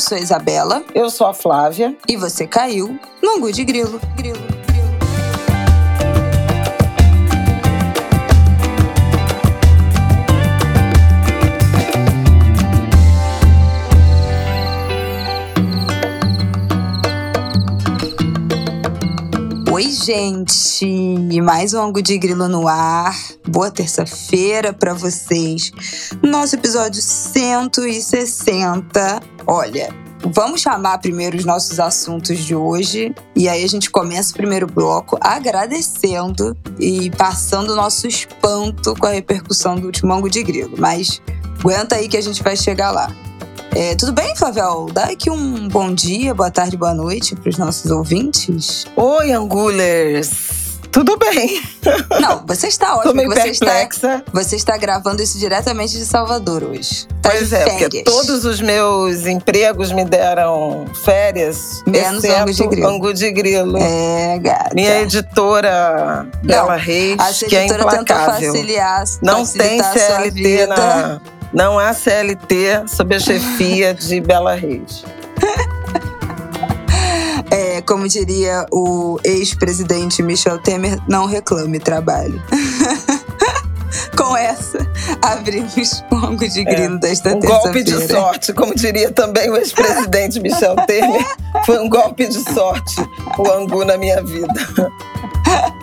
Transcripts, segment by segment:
Eu sou a Isabela. Eu sou a Flávia. E você caiu no Angu de Grilo. Grilo. Oi, gente! Mais um Angu de Grilo no ar. Boa terça-feira para vocês. Nosso episódio 160. Olha, Vamos chamar primeiro os nossos assuntos de hoje e aí a gente começa o primeiro bloco agradecendo e passando o nosso espanto com a repercussão do último Ango de Grilo. Mas aguenta aí que a gente vai chegar lá. É, tudo bem, Flavel? Dá aqui um bom dia, boa tarde, boa noite para os nossos ouvintes. Oi, Angulers! Tudo bem. Não, você está ótimo. Tô meio você perplexa. Está, você está gravando isso diretamente de Salvador hoje. Tá pois é, porque todos os meus empregos me deram férias. Menos Angu de Grilo. Angu de Grilo. É, gata. Minha editora, Bela Reis, que é implacável. Facilitar, Não tem CLT na não há CLT sob a chefia de Bela Reis. É, como diria o ex-presidente Michel Temer, não reclame trabalho. Com essa, abrimos o ângulo de grilo é, desta um terça-feira. Um golpe de sorte, como diria também o ex-presidente Michel Temer. Foi um golpe de sorte o angu na minha vida.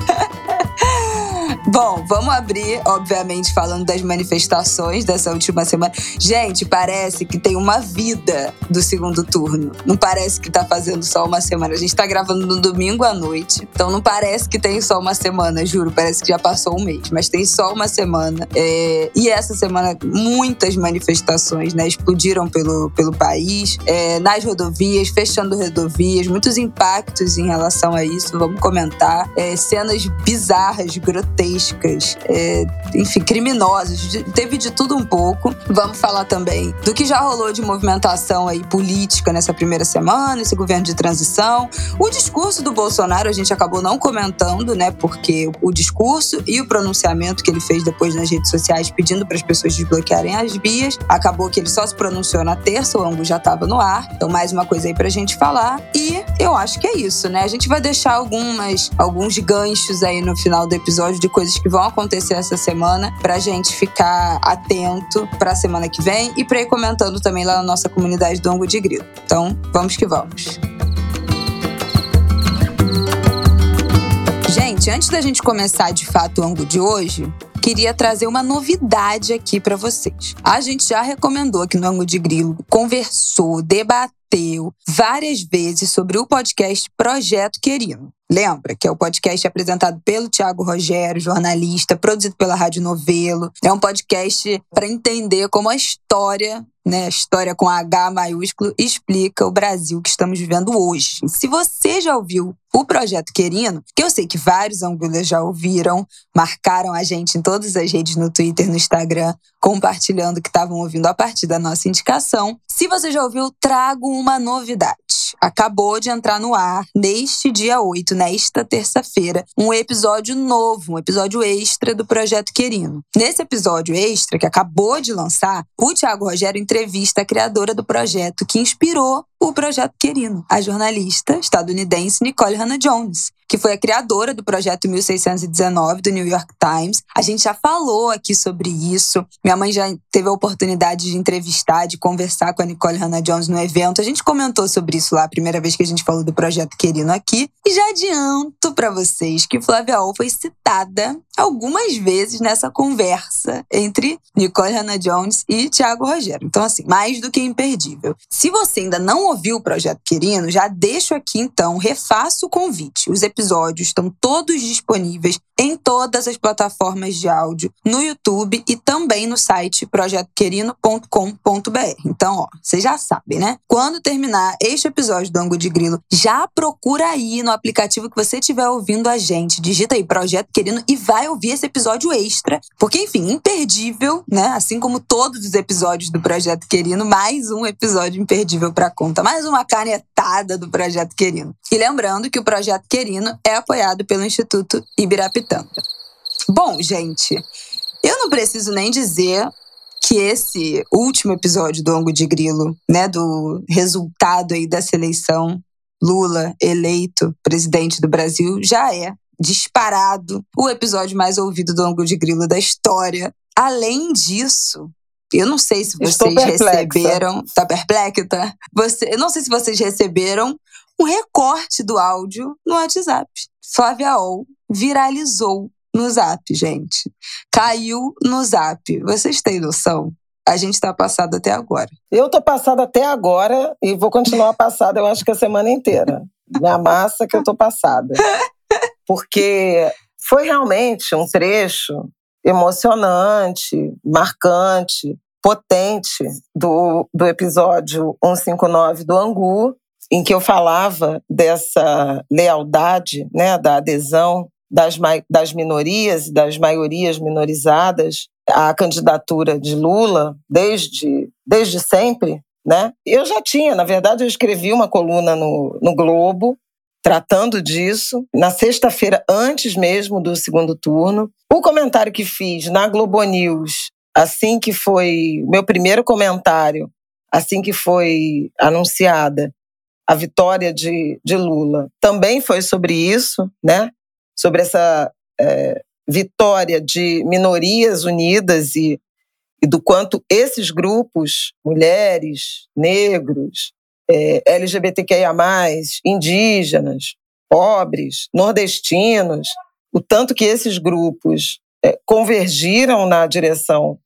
Bom, vamos abrir, obviamente, falando das manifestações dessa última semana. Gente, parece que tem uma vida do segundo turno. Não parece que tá fazendo só uma semana. A gente tá gravando no domingo à noite. Então não parece que tem só uma semana, juro. Parece que já passou um mês. Mas tem só uma semana. É... E essa semana, muitas manifestações, né? Explodiram pelo, pelo país, é, nas rodovias, fechando rodovias, muitos impactos em relação a isso. Vamos comentar. É, cenas bizarras, grotescas é, enfim, criminosas. Teve de tudo um pouco. Vamos falar também do que já rolou de movimentação aí política nessa primeira semana, esse governo de transição. O discurso do Bolsonaro a gente acabou não comentando, né? Porque o discurso e o pronunciamento que ele fez depois nas redes sociais pedindo para as pessoas desbloquearem as vias, acabou que ele só se pronunciou na terça, o ângulo já estava no ar. Então, mais uma coisa aí pra gente falar. E eu acho que é isso, né? A gente vai deixar algumas, alguns ganchos aí no final do episódio de coisas que vão acontecer essa semana pra gente ficar atento pra semana que vem e pra ir comentando também lá na nossa comunidade do Ango de Grilo. Então, vamos que vamos. Gente, antes da gente começar de fato o ângulo de hoje, queria trazer uma novidade aqui para vocês. A gente já recomendou aqui no ângulo de Grilo, conversou, debateu várias vezes sobre o podcast Projeto Querino. Lembra que é o podcast apresentado pelo Tiago Rogério, jornalista, produzido pela Rádio Novelo. É um podcast para entender como a história, né, a história com H maiúsculo, explica o Brasil que estamos vivendo hoje. Se você já ouviu o projeto Querino, que eu sei que vários angulhas já ouviram, marcaram a gente em todas as redes no Twitter, no Instagram, compartilhando que estavam ouvindo a partir da nossa indicação. Se você já ouviu, trago uma novidade acabou de entrar no ar neste dia 8, nesta terça-feira, um episódio novo, um episódio extra do Projeto Querino. Nesse episódio extra, que acabou de lançar, o Tiago Rogério entrevista a criadora do projeto que inspirou o Projeto Querino, a jornalista estadunidense Nicole Hannah Jones, que foi a criadora do projeto 1619 do New York Times. A gente já falou aqui sobre isso. Minha mãe já teve a oportunidade de entrevistar, de conversar com a Nicole Hannah Jones no evento. A gente comentou sobre isso lá a primeira vez que a gente falou do projeto Querino aqui. E já adianto para vocês que Flávia Ol foi citada algumas vezes nessa conversa entre Nicole Hannah Jones e Tiago Rogério. Então, assim, mais do que imperdível. Se você ainda não ouviu o Projeto Querino, já deixo aqui então, refaço o convite. Os episódios estão todos disponíveis em todas as plataformas de áudio, no YouTube e também no site projetoquerino.com.br. Então, ó, vocês já sabem, né? Quando terminar este episódio do Ango de Grilo, já procura aí no aplicativo que você estiver ouvindo a gente. Digita aí Projeto Querino e vai ouvir esse episódio extra. Porque, enfim, imperdível, né? Assim como todos os episódios do Projeto Querino, mais um episódio imperdível para conta mais uma canetada do Projeto Querino. E lembrando que o Projeto Querino é apoiado pelo Instituto Ibirapitanga. Bom, gente, eu não preciso nem dizer que esse último episódio do Ango de Grilo, né, do resultado aí dessa eleição, Lula eleito presidente do Brasil, já é disparado o episódio mais ouvido do Ango de Grilo da história. Além disso, eu não sei se vocês receberam. Tá perplexa? Você, eu não sei se vocês receberam um recorte do áudio no WhatsApp. Flávia Ol viralizou no zap, gente. Caiu no zap. Vocês têm noção? A gente tá passado até agora. Eu tô passada até agora e vou continuar passada, eu acho que a semana inteira. Minha massa que eu tô passada. Porque foi realmente um trecho emocionante, marcante, potente do, do episódio 159 do Angu, em que eu falava dessa lealdade, né, da adesão das, das minorias e das maiorias minorizadas à candidatura de Lula desde, desde sempre, né? Eu já tinha, na verdade, eu escrevi uma coluna no, no Globo tratando disso, na sexta-feira, antes mesmo do segundo turno. O comentário que fiz na Globo News, assim que foi meu primeiro comentário, assim que foi anunciada a vitória de, de Lula, também foi sobre isso, né? Sobre essa é, vitória de minorias unidas e, e do quanto esses grupos, mulheres, negros, é, LGBTQIA, indígenas, pobres, nordestinos, o tanto que esses grupos é, convergiram na direção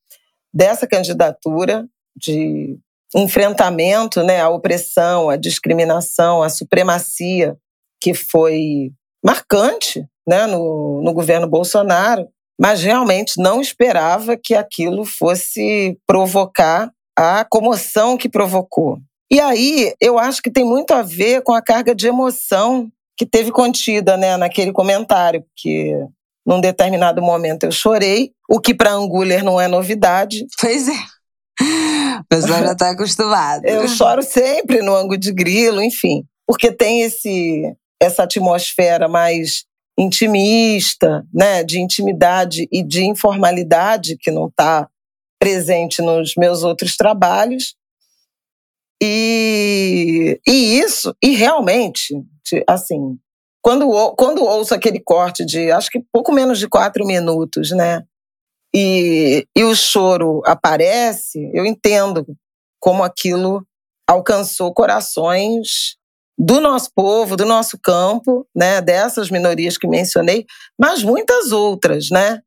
dessa candidatura de enfrentamento né, à opressão, à discriminação, à supremacia que foi marcante né, no, no governo Bolsonaro, mas realmente não esperava que aquilo fosse provocar a comoção que provocou. E aí, eu acho que tem muito a ver com a carga de emoção que teve contida né, naquele comentário, porque num determinado momento eu chorei, o que para Anguler não é novidade. Pois é. O pessoal já está acostumado. eu choro sempre no ângulo de grilo, enfim, porque tem esse essa atmosfera mais intimista, né, de intimidade e de informalidade que não está presente nos meus outros trabalhos. E, e isso, e realmente, assim, quando, quando ouço aquele corte de acho que pouco menos de quatro minutos, né? E, e o choro aparece, eu entendo como aquilo alcançou corações do nosso povo, do nosso campo, né, dessas minorias que mencionei, mas muitas outras, né?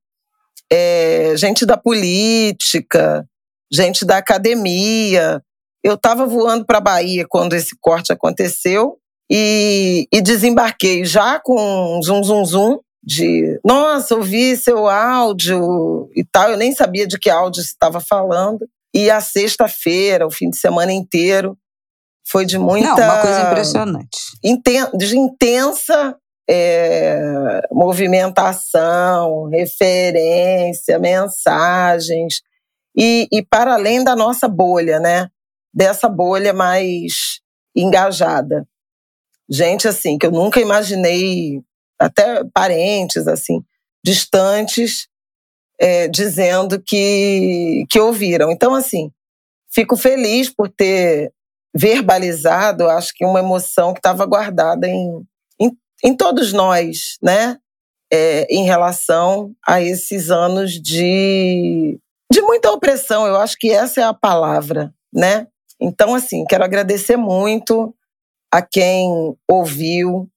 É, gente da política, gente da academia, eu estava voando para a Bahia quando esse corte aconteceu e, e desembarquei já com um zum zum zum de nossa, ouvi seu áudio e tal. Eu nem sabia de que áudio se estava falando. E a sexta-feira, o fim de semana inteiro, foi de muita. Não, uma coisa impressionante. Inten de intensa é, movimentação, referência, mensagens. E, e para além da nossa bolha, né? Dessa bolha mais engajada. Gente assim que eu nunca imaginei, até parentes assim distantes, é, dizendo que que ouviram. Então assim, fico feliz por ter verbalizado, acho que uma emoção que estava guardada em, em, em, todos nós, né? É, em relação a esses anos de, de muita opressão. Eu acho que essa é a palavra, né? Então, assim, quero agradecer muito a quem ouviu,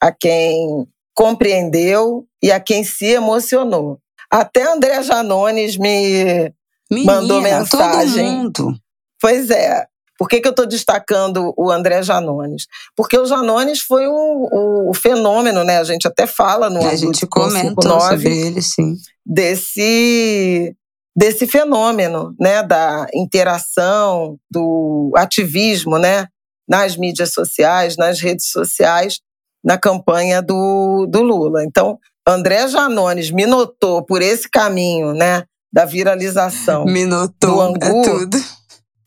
a quem compreendeu e a quem se emocionou. Até André Janones me Menina, mandou mensagem. Todo mundo. Pois é. Por que, que eu estou destacando o André Janones? Porque o Janones foi um, um fenômeno, né? A gente até fala no A gente comentou sobre ele, sim. Desse desse fenômeno, né, da interação, do ativismo, né, nas mídias sociais, nas redes sociais, na campanha do, do Lula. Então, André Janones me notou por esse caminho, né, da viralização. Me notou, do Angu, é tudo.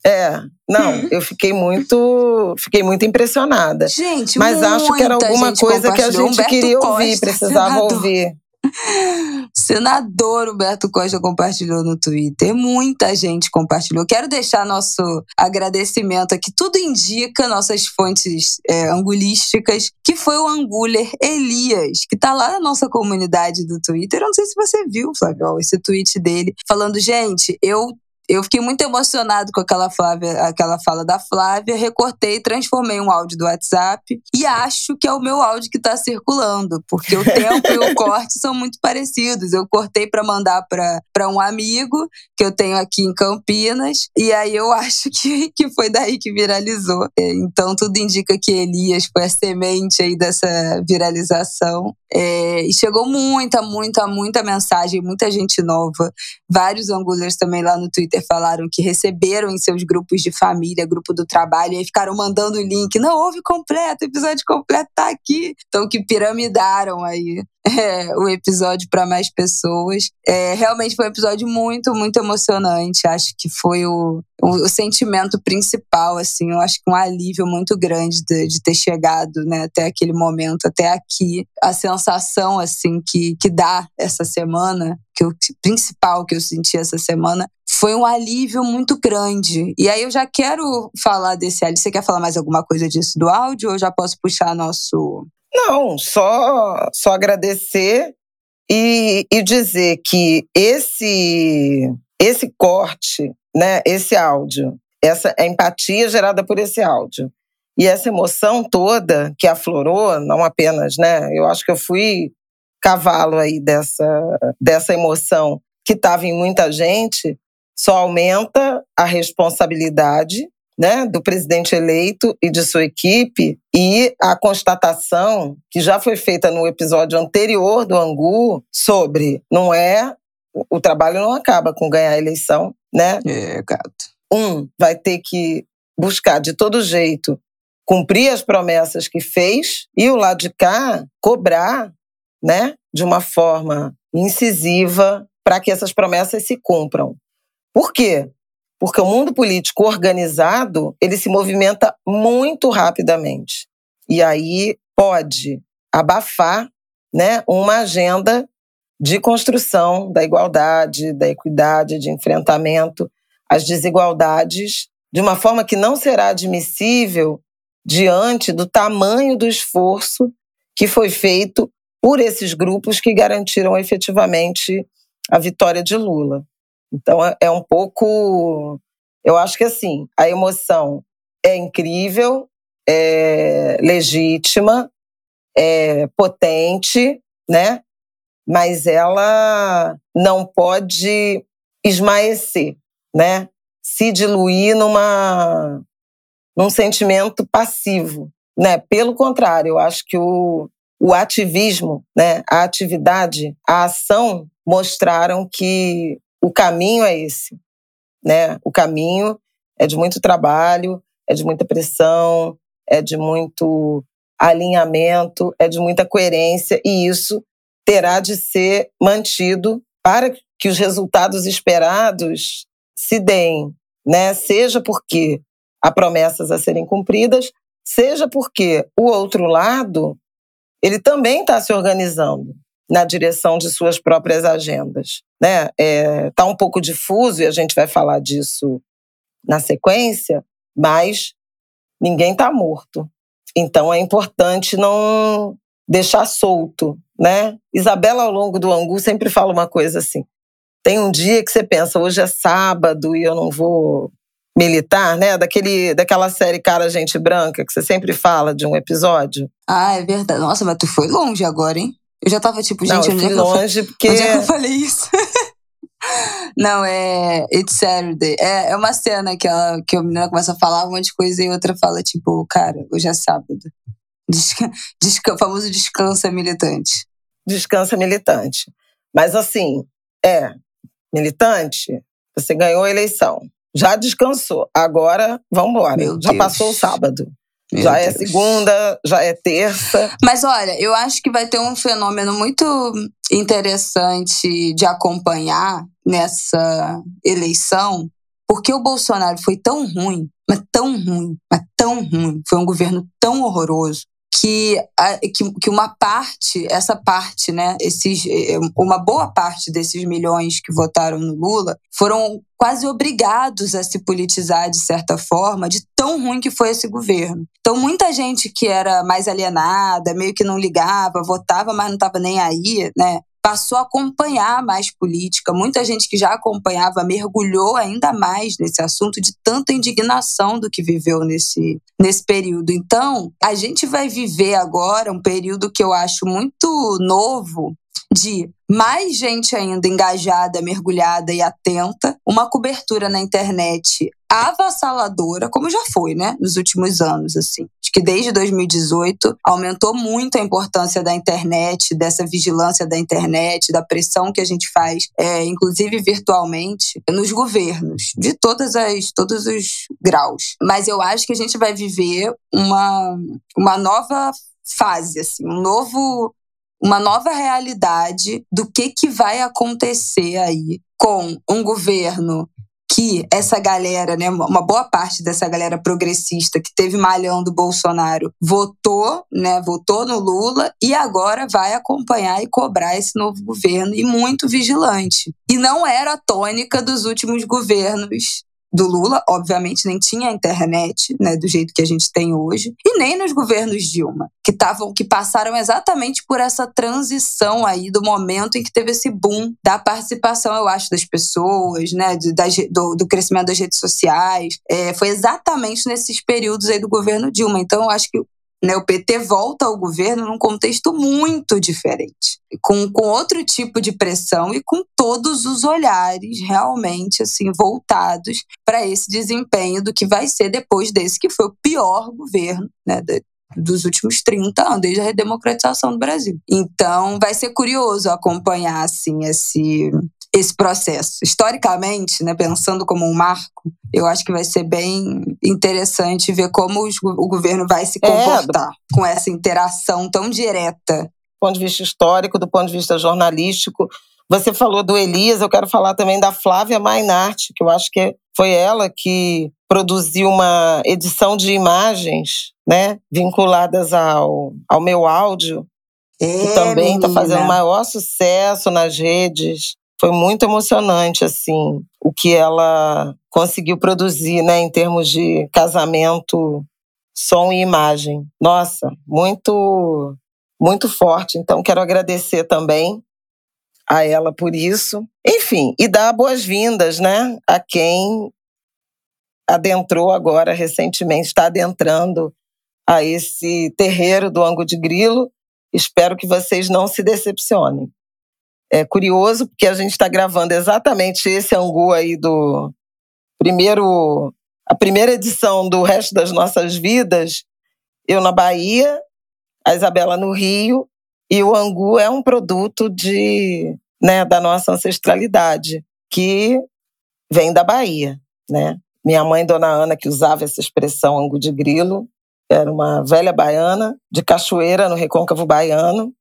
É, não, eu fiquei muito, fiquei muito impressionada. Gente, mas acho que era alguma coisa que a gente queria ouvir, precisava ouvir. Senador Humberto Costa compartilhou no Twitter. Muita gente compartilhou. Quero deixar nosso agradecimento aqui. Tudo indica nossas fontes é, angulísticas que foi o Anguler Elias, que tá lá na nossa comunidade do Twitter. Eu não sei se você viu, Flávio, esse tweet dele, falando: gente, eu eu fiquei muito emocionado com aquela, Flávia, aquela fala da Flávia, recortei, transformei um áudio do WhatsApp e acho que é o meu áudio que está circulando, porque o tempo e o corte são muito parecidos. Eu cortei para mandar para um amigo que eu tenho aqui em Campinas e aí eu acho que, que foi daí que viralizou. É, então tudo indica que Elias foi a semente aí dessa viralização. É, e chegou muita, muita, muita mensagem, muita gente nova. Vários angulers também lá no Twitter falaram que receberam em seus grupos de família, grupo do trabalho, e ficaram mandando o link. Não, houve completo, o episódio completo tá aqui. Então, que piramidaram aí é, o episódio para mais pessoas. É, realmente foi um episódio muito, muito emocionante. Acho que foi o, o, o, sentimento principal, assim. Eu acho que um alívio muito grande de, de ter chegado né, até aquele momento, até aqui. A sensação, assim, que, que dá essa semana, que o principal que eu senti essa semana, foi um alívio muito grande. E aí eu já quero falar desse alívio. Você quer falar mais alguma coisa disso do áudio ou já posso puxar nosso não, só, só agradecer e, e dizer que esse, esse corte, né, esse áudio, essa empatia gerada por esse áudio e essa emoção toda que aflorou, não apenas, né? Eu acho que eu fui cavalo aí dessa, dessa emoção que estava em muita gente, só aumenta a responsabilidade né, do presidente eleito e de sua equipe e a constatação que já foi feita no episódio anterior do Angu sobre não é o trabalho não acaba com ganhar a eleição, né? É, gato. Um vai ter que buscar de todo jeito cumprir as promessas que fez e o lado de cá cobrar, né, de uma forma incisiva para que essas promessas se cumpram. Por quê? Porque o mundo político organizado, ele se movimenta muito rapidamente. E aí pode abafar né, uma agenda de construção da igualdade, da equidade, de enfrentamento às desigualdades, de uma forma que não será admissível diante do tamanho do esforço que foi feito por esses grupos que garantiram efetivamente a vitória de Lula. Então é, é um pouco. Eu acho que assim, a emoção é incrível, é legítima, é potente, né? Mas ela não pode esmaecer, né? Se diluir numa num sentimento passivo, né? Pelo contrário, eu acho que o, o ativismo, né? A atividade, a ação mostraram que o caminho é esse, né? O caminho é de muito trabalho, é de muita pressão, é de muito alinhamento, é de muita coerência e isso terá de ser mantido para que os resultados esperados se deem, né? Seja porque há promessas a serem cumpridas, seja porque o outro lado ele também está se organizando na direção de suas próprias agendas. Né? É, tá um pouco difuso e a gente vai falar disso na sequência, mas ninguém está morto. Então é importante não deixar solto, né? Isabela ao longo do Angu sempre fala uma coisa assim: tem um dia que você pensa, hoje é sábado e eu não vou militar, né? Daquele, daquela série Cara Gente Branca, que você sempre fala de um episódio. Ah, é verdade. Nossa, mas tu foi longe agora, hein? Eu já tava tipo, gente, não, onde, é longe eu, porque... onde é que eu falei isso? Não, é It's Saturday. É, é uma cena que, ela, que a menina começa a falar um monte de coisa e outra fala, tipo, cara, hoje é sábado. Desca, desca, famoso descansa militante. Descansa militante. Mas assim, é, militante, você ganhou a eleição. Já descansou. Agora, vamos embora. Já passou o sábado. Meu já é Deus. é segunda, já é terça. Mas olha, eu acho que vai ter um fenômeno muito interessante de acompanhar nessa eleição, porque o Bolsonaro foi tão ruim, mas tão ruim, mas tão ruim, foi um governo tão horroroso, que, que, que uma parte, essa parte, né, esses, eh, uma boa parte desses milhões que votaram no Lula foram quase obrigados a se politizar de certa forma, de tão ruim que foi esse governo. Então, muita gente que era mais alienada, meio que não ligava, votava, mas não estava nem aí, né? Passou a acompanhar mais política. Muita gente que já acompanhava mergulhou ainda mais nesse assunto de tanta indignação do que viveu nesse, nesse período. Então, a gente vai viver agora um período que eu acho muito novo de mais gente ainda engajada, mergulhada e atenta, uma cobertura na internet avassaladora, como já foi, né, nos últimos anos, assim. Acho que desde 2018 aumentou muito a importância da internet, dessa vigilância da internet, da pressão que a gente faz, é, inclusive virtualmente, nos governos, de todas as, todos os graus. Mas eu acho que a gente vai viver uma, uma nova fase, assim, um novo uma nova realidade do que, que vai acontecer aí com um governo que essa galera, né, uma boa parte dessa galera progressista que teve malhando Bolsonaro votou, né, votou no Lula e agora vai acompanhar e cobrar esse novo governo e muito vigilante. E não era a tônica dos últimos governos do Lula, obviamente nem tinha internet, né, do jeito que a gente tem hoje, e nem nos governos Dilma, que estavam que passaram exatamente por essa transição aí do momento em que teve esse boom da participação, eu acho, das pessoas, né, do, do, do crescimento das redes sociais. É, foi exatamente nesses períodos aí do governo Dilma. Então, eu acho que né, o PT volta ao governo num contexto muito diferente, com, com outro tipo de pressão e com todos os olhares realmente assim voltados para esse desempenho do que vai ser depois desse que foi o pior governo né, dos últimos 30 anos, desde a redemocratização do Brasil. Então, vai ser curioso acompanhar assim esse esse processo. Historicamente, né, pensando como um marco, eu acho que vai ser bem interessante ver como os, o governo vai se é, comportar é, com essa interação tão direta. Do ponto de vista histórico, do ponto de vista jornalístico. Você falou do Elias, eu quero falar também da Flávia Mainart, que eu acho que foi ela que produziu uma edição de imagens né, vinculadas ao, ao meu áudio, é, que também está fazendo maior sucesso nas redes foi muito emocionante, assim, o que ela conseguiu produzir, né, em termos de casamento, som e imagem. Nossa, muito, muito forte. Então, quero agradecer também a ela por isso. Enfim, e dar boas-vindas, né, a quem adentrou agora recentemente, está adentrando a esse terreiro do Ango de Grilo. Espero que vocês não se decepcionem é curioso, porque a gente está gravando exatamente esse angu aí do primeiro, a primeira edição do Resto das Nossas Vidas, eu na Bahia, a Isabela no Rio, e o angu é um produto de, né, da nossa ancestralidade, que vem da Bahia, né? Minha mãe, Dona Ana, que usava essa expressão angu de grilo, era uma velha baiana de Cachoeira, no Recôncavo Baiano,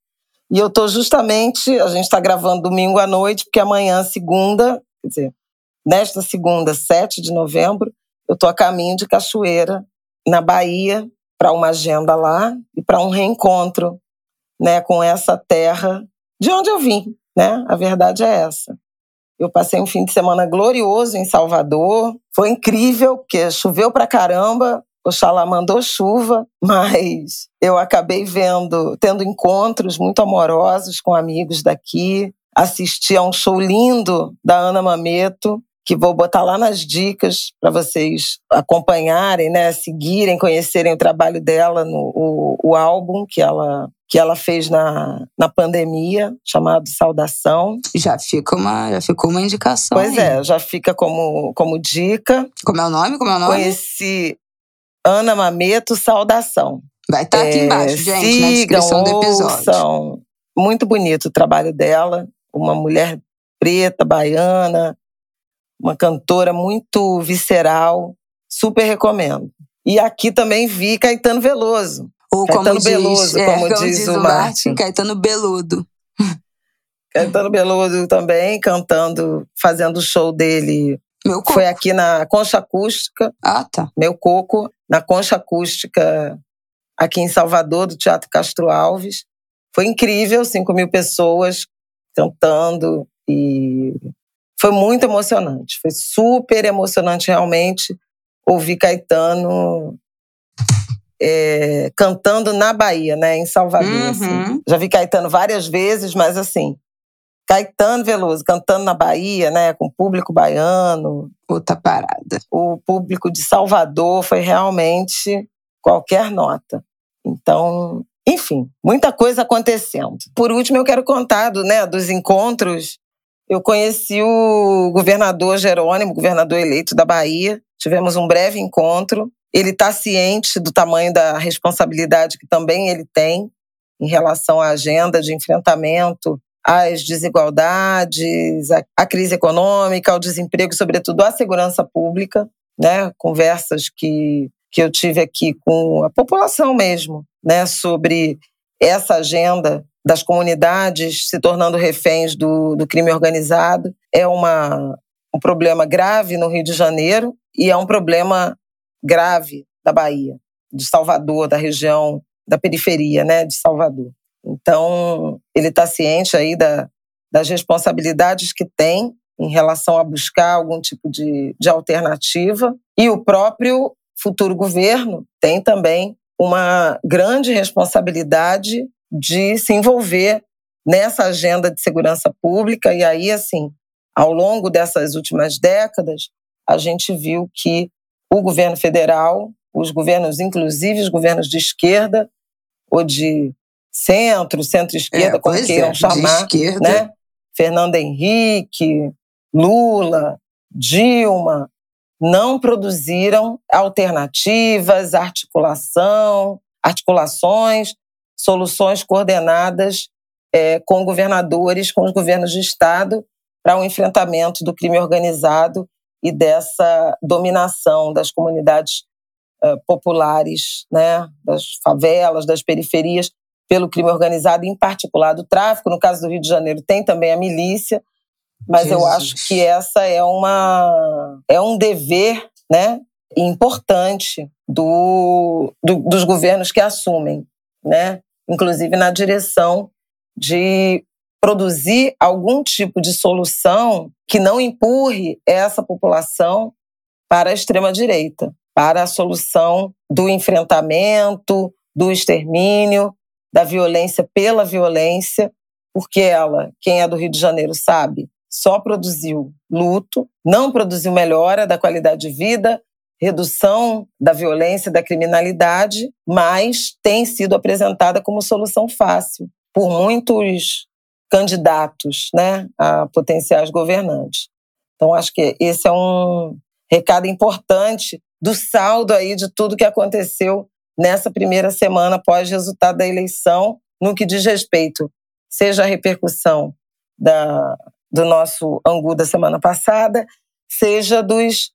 e eu estou justamente, a gente está gravando domingo à noite, porque amanhã, segunda, quer dizer, nesta segunda, 7 de novembro, eu estou a caminho de Cachoeira, na Bahia, para uma agenda lá e para um reencontro né, com essa terra de onde eu vim. Né? A verdade é essa. Eu passei um fim de semana glorioso em Salvador. Foi incrível, porque choveu pra caramba, Oxalá mandou chuva, mas eu acabei vendo, tendo encontros muito amorosos com amigos daqui. Assisti a um show lindo da Ana Mameto, que vou botar lá nas dicas para vocês acompanharem, né, seguirem, conhecerem o trabalho dela no o, o álbum que ela que ela fez na, na pandemia, chamado Saudação. Já fica uma, já ficou uma indicação. Pois aí. é, já fica como, como dica. Como é o nome? Como é o nome? Conheci Ana Mameto, saudação. Vai estar tá aqui é, embaixo, gente, sigam, na descrição do episódio. Ouçam. Muito bonito o trabalho dela. Uma mulher preta, baiana, uma cantora muito visceral. Super recomendo. E aqui também vi Caetano Veloso. Ou Caetano como Beloso, diz, como, é, como diz, diz, o Martin. Caetano Beludo. Caetano Beloso também cantando, fazendo o show dele. Meu coco. Foi aqui na Concha Acústica. Ah, tá. Meu Coco na concha acústica aqui em Salvador, do Teatro Castro Alves. Foi incrível, 5 mil pessoas cantando e foi muito emocionante. Foi super emocionante realmente ouvir Caetano é, cantando na Bahia, né, em Salvador. Uhum. Assim. Já vi Caetano várias vezes, mas assim, Caetano Veloso cantando na Bahia, né, com o público baiano. Outra parada. O público de Salvador foi realmente qualquer nota. Então, enfim, muita coisa acontecendo. Por último, eu quero contar do, né, dos encontros. Eu conheci o governador Jerônimo, governador eleito da Bahia. Tivemos um breve encontro. Ele está ciente do tamanho da responsabilidade que também ele tem em relação à agenda de enfrentamento às desigualdades, à crise econômica, ao desemprego, sobretudo à segurança pública, né? Conversas que, que eu tive aqui com a população mesmo, né? Sobre essa agenda das comunidades se tornando reféns do, do crime organizado. É uma, um problema grave no Rio de Janeiro e é um problema grave da Bahia, de Salvador, da região, da periferia né, de Salvador. Então, ele está ciente aí da, das responsabilidades que tem em relação a buscar algum tipo de, de alternativa. E o próprio futuro governo tem também uma grande responsabilidade de se envolver nessa agenda de segurança pública. E aí, assim, ao longo dessas últimas décadas, a gente viu que o governo federal, os governos, inclusive os governos de esquerda ou de centro, centro-esquerda, é, como queiram é, chamar, né? Fernando Henrique, Lula, Dilma, não produziram alternativas, articulação, articulações, soluções coordenadas é, com governadores, com os governos de estado para o um enfrentamento do crime organizado e dessa dominação das comunidades uh, populares, né, das favelas, das periferias, pelo crime organizado, em particular do tráfico. No caso do Rio de Janeiro, tem também a milícia, mas Jesus. eu acho que essa é uma é um dever, né, importante do, do, dos governos que assumem, né, inclusive na direção de produzir algum tipo de solução que não empurre essa população para a extrema direita, para a solução do enfrentamento, do extermínio, da violência pela violência, porque ela, quem é do Rio de Janeiro sabe, só produziu luto, não produziu melhora da qualidade de vida, redução da violência, da criminalidade, mas tem sido apresentada como solução fácil por muitos candidatos né, a potenciais governantes. Então, acho que esse é um recado importante do saldo aí de tudo que aconteceu nessa primeira semana após o resultado da eleição, no que diz respeito, seja a repercussão da, do nosso Angu da semana passada, seja dos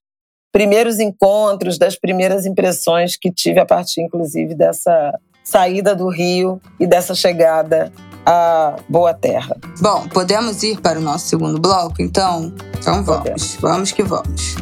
primeiros encontros, das primeiras impressões que tive a partir, inclusive, dessa saída do Rio e dessa chegada à Boa Terra. Bom, podemos ir para o nosso segundo bloco, então? Então vamos, podemos. vamos que vamos.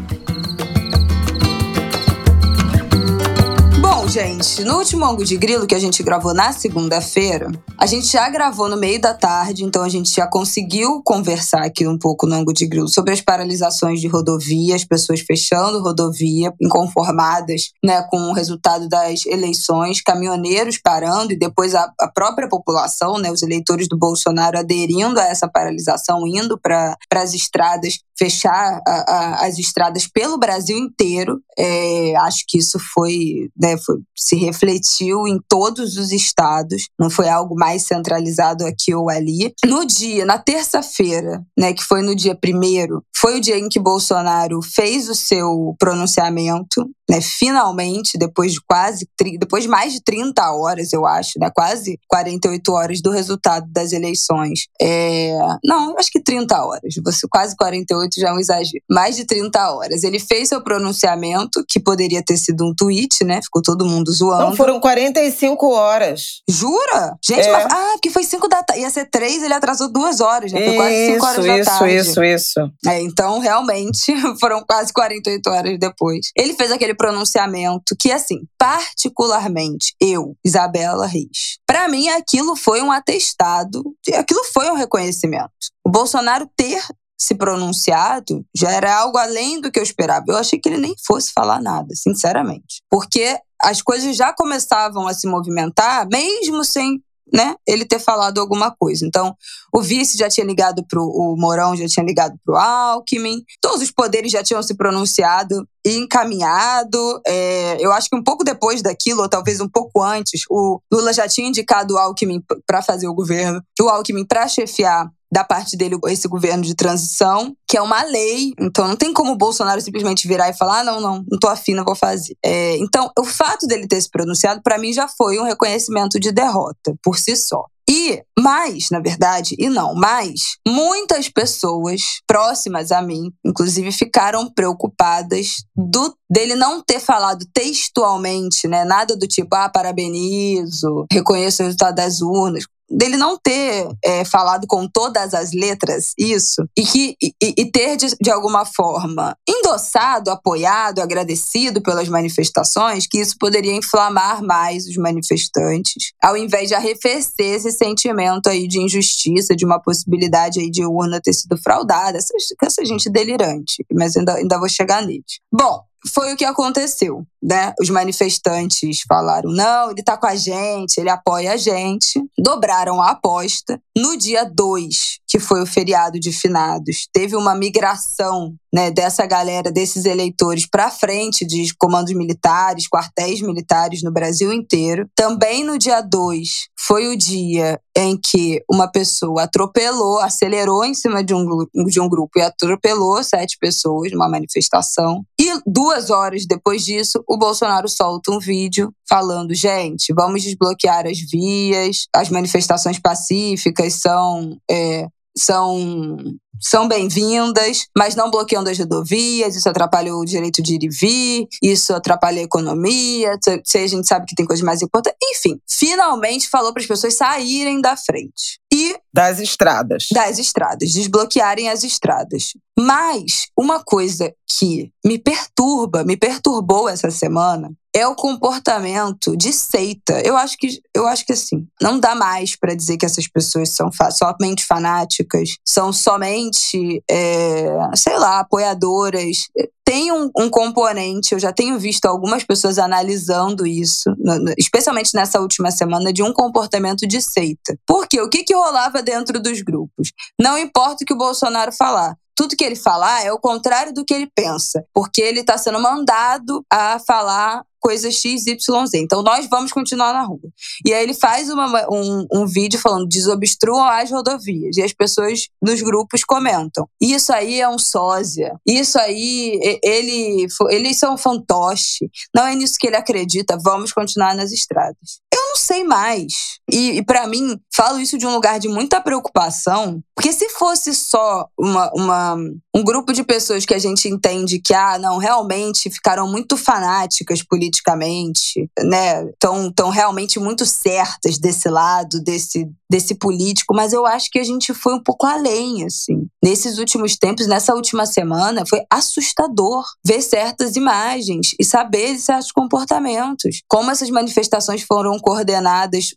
Gente, no último ângulo de grilo que a gente gravou na segunda-feira, a gente já gravou no meio da tarde, então a gente já conseguiu conversar aqui um pouco no ângulo de grilo sobre as paralisações de rodovia, as pessoas fechando rodovia, inconformadas né, com o resultado das eleições, caminhoneiros parando e depois a, a própria população, né, os eleitores do Bolsonaro aderindo a essa paralisação, indo para as estradas fechar a, a, as estradas pelo Brasil inteiro. É, acho que isso foi, né, foi, se refletiu em todos os estados, não foi algo mais centralizado aqui ou ali. No dia, na terça-feira, né, que foi no dia primeiro, foi o dia em que Bolsonaro fez o seu pronunciamento, né, finalmente, depois de quase, depois de mais de 30 horas, eu acho, né, quase 48 horas do resultado das eleições. É, não, acho que 30 horas, você quase 48 já é um exagero. Mais de 30 horas. Ele fez seu pronunciamento, que poderia ter sido um tweet, né, ficou todo mundo zoando. Não, foram 45 horas. Jura? Gente, É. mas, ah, porque foi 5 da tarde. Ia ser 3, ele atrasou duas horas, né? Foi quase 5 horas Isso, da isso, tarde. isso, isso. É, então, realmente, foram quase 48 horas depois. Ele fez aquele pronunciamento que, assim, particularmente, eu, Isabela Reis, pra mim aquilo foi um atestado, aquilo foi um reconhecimento. O Bolsonaro ter se pronunciado já era algo além do que eu esperava. Eu achei que ele nem fosse falar nada, sinceramente. Porque as coisas já começavam a se movimentar, mesmo sem né, ele ter falado alguma coisa. Então, o vice já tinha ligado pro o Mourão, já tinha ligado pro Alckmin, todos os poderes já tinham se pronunciado e encaminhado. É, eu acho que um pouco depois daquilo, ou talvez um pouco antes, o Lula já tinha indicado o Alckmin para fazer o governo, o Alckmin para chefiar da parte dele esse governo de transição, que é uma lei. Então não tem como o Bolsonaro simplesmente virar e falar: ah, não, não, não tô afim, não vou fazer. É, então, o fato dele ter se pronunciado, para mim, já foi um reconhecimento de derrota por si só. E mais, na verdade, e não mais, muitas pessoas próximas a mim, inclusive, ficaram preocupadas do dele não ter falado textualmente, né? Nada do tipo, ah, parabenizo, reconheço o resultado das urnas dele não ter é, falado com todas as letras isso e que e, e ter de, de, alguma forma endossado, apoiado, agradecido pelas manifestações, que isso poderia inflamar mais os manifestantes, ao invés de arrefecer esse sentimento aí de injustiça, de uma possibilidade aí de urna ter sido fraudada, essa, essa gente delirante, mas ainda, ainda vou chegar nele. Bom, foi o que aconteceu, né? Os manifestantes falaram: não, ele tá com a gente, ele apoia a gente. Dobraram a aposta. No dia 2, que foi o feriado de finados, teve uma migração né, dessa galera, desses eleitores, para frente de comandos militares, quartéis militares no Brasil inteiro. Também no dia 2 foi o dia em que uma pessoa atropelou, acelerou em cima de um, de um grupo e atropelou sete pessoas numa manifestação. E duas horas depois disso, o Bolsonaro solta um vídeo falando: gente, vamos desbloquear as vias, as manifestações pacíficas são. É, são são bem-vindas, mas não bloqueando as rodovias, isso atrapalha o direito de ir e vir, isso atrapalha a economia, se a gente sabe que tem coisas mais importantes. Enfim, finalmente falou para as pessoas saírem da frente. E das estradas. Das estradas, desbloquearem as estradas. Mas uma coisa que me perturba, me perturbou essa semana, é o comportamento de seita. Eu acho que, eu acho que assim, não dá mais para dizer que essas pessoas são somente fanáticas, são somente, é, sei lá, apoiadoras. Tem um, um, componente, eu já tenho visto algumas pessoas analisando isso, especialmente nessa última semana, de um comportamento de seita. Porque o que, que rolava dentro dos grupos? Não importa o que o Bolsonaro falar, tudo que ele falar é o contrário do que ele pensa, porque ele está sendo mandado a falar coisa X, Y, Z. Então nós vamos continuar na rua. E aí ele faz uma, um, um vídeo falando desobstruam as rodovias. E as pessoas dos grupos comentam. Isso aí é um sósia. Isso aí, ele, eles são fantoche. Não é nisso que ele acredita. Vamos continuar nas estradas. Não sei mais. E, e para mim, falo isso de um lugar de muita preocupação, porque se fosse só uma, uma, um grupo de pessoas que a gente entende que, ah, não, realmente ficaram muito fanáticas politicamente, né? Estão tão realmente muito certas desse lado, desse, desse político, mas eu acho que a gente foi um pouco além, assim. Nesses últimos tempos, nessa última semana, foi assustador ver certas imagens e saber certos comportamentos. Como essas manifestações foram coordenadas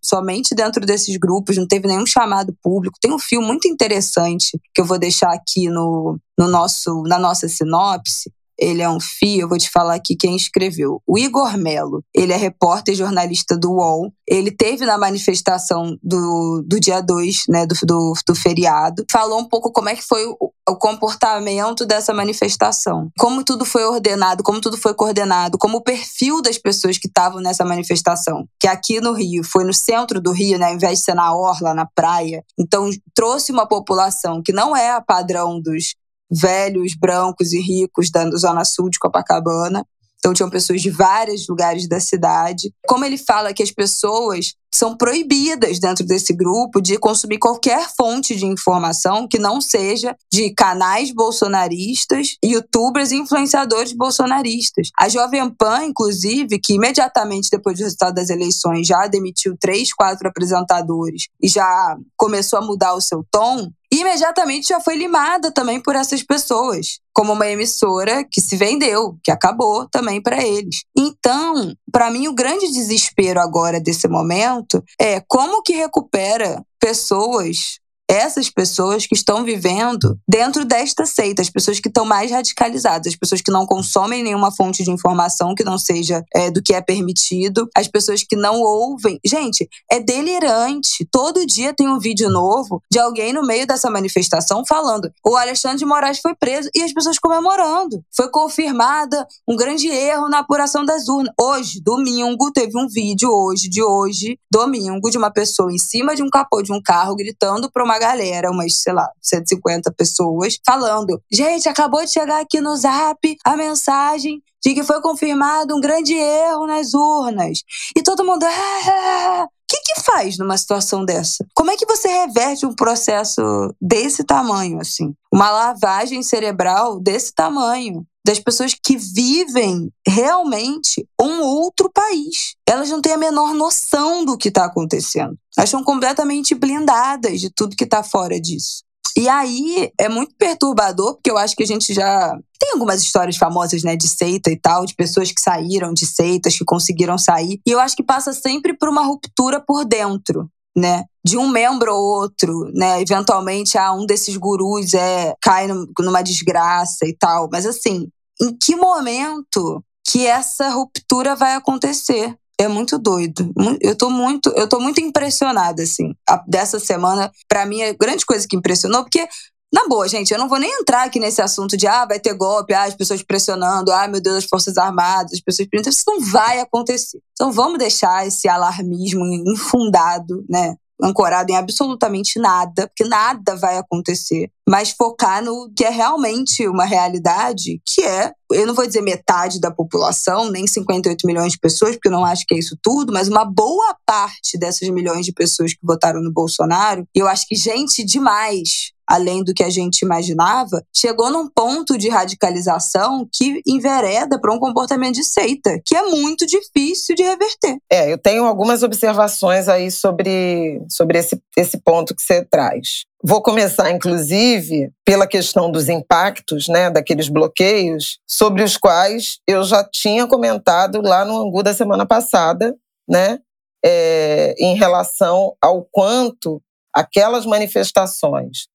somente dentro desses grupos, não teve nenhum chamado público. Tem um filme muito interessante que eu vou deixar aqui no, no nosso, na nossa sinopse, ele é um FI, eu vou te falar aqui quem escreveu. O Igor Melo, ele é repórter e jornalista do UOL. Ele teve na manifestação do, do dia 2, né, do, do, do, feriado. Falou um pouco como é que foi o, o comportamento dessa manifestação. Como tudo foi ordenado, como tudo foi coordenado, como o perfil das pessoas que estavam nessa manifestação. Que aqui no Rio, foi no centro do Rio, né, ao invés de ser na orla, na praia. Então, trouxe uma população que não é a padrão dos velhos, brancos e ricos da Zona Sul de Copacabana. Então tinham pessoas de vários lugares da cidade. Como ele fala que as pessoas são proibidas dentro desse grupo de consumir qualquer fonte de informação que não seja de canais bolsonaristas, youtubers e influenciadores bolsonaristas. A Jovem Pan, inclusive, que imediatamente depois do resultado das eleições já demitiu três, quatro apresentadores e já começou a mudar o seu tom, imediatamente já foi limada também por essas pessoas, como uma emissora que se vendeu, que acabou também para eles. Então, para mim, o grande desespero agora desse momento é como que recupera pessoas essas pessoas que estão vivendo dentro desta seita, as pessoas que estão mais radicalizadas, as pessoas que não consomem nenhuma fonte de informação que não seja é, do que é permitido, as pessoas que não ouvem. Gente, é delirante. Todo dia tem um vídeo novo de alguém no meio dessa manifestação falando: o Alexandre de Moraes foi preso e as pessoas comemorando. Foi confirmada um grande erro na apuração das urnas. Hoje, domingo, teve um vídeo hoje, de hoje, domingo, de uma pessoa em cima de um capô de um carro gritando para uma uma galera, umas, sei lá, 150 pessoas, falando: gente, acabou de chegar aqui no zap a mensagem de que foi confirmado um grande erro nas urnas. E todo mundo. Ah, o que, que faz numa situação dessa? Como é que você reverte um processo desse tamanho, assim? Uma lavagem cerebral desse tamanho? Das pessoas que vivem realmente um outro país. Elas não têm a menor noção do que está acontecendo. Elas são completamente blindadas de tudo que está fora disso. E aí é muito perturbador, porque eu acho que a gente já tem algumas histórias famosas, né, de seita e tal, de pessoas que saíram de seitas, que conseguiram sair. E eu acho que passa sempre por uma ruptura por dentro, né? De um membro ou outro, né? Eventualmente, ah, um desses gurus é cai numa desgraça e tal. Mas assim, em que momento que essa ruptura vai acontecer? É muito doido. Eu tô muito, eu tô muito impressionada assim. dessa semana, para mim a grande coisa que impressionou, porque na boa, gente, eu não vou nem entrar aqui nesse assunto de ah, vai ter golpe, ah, as pessoas pressionando, ah, meu Deus, as Forças Armadas, as pessoas Isso não vai acontecer. Então vamos deixar esse alarmismo infundado, né? Ancorado em absolutamente nada, porque nada vai acontecer, mas focar no que é realmente uma realidade, que é, eu não vou dizer metade da população, nem 58 milhões de pessoas, porque eu não acho que é isso tudo, mas uma boa parte dessas milhões de pessoas que votaram no Bolsonaro, eu acho que gente demais além do que a gente imaginava, chegou num ponto de radicalização que envereda para um comportamento de seita, que é muito difícil de reverter. É, eu tenho algumas observações aí sobre, sobre esse, esse ponto que você traz. Vou começar, inclusive, pela questão dos impactos, né, daqueles bloqueios, sobre os quais eu já tinha comentado lá no Angu da semana passada, né, é, em relação ao quanto aquelas manifestações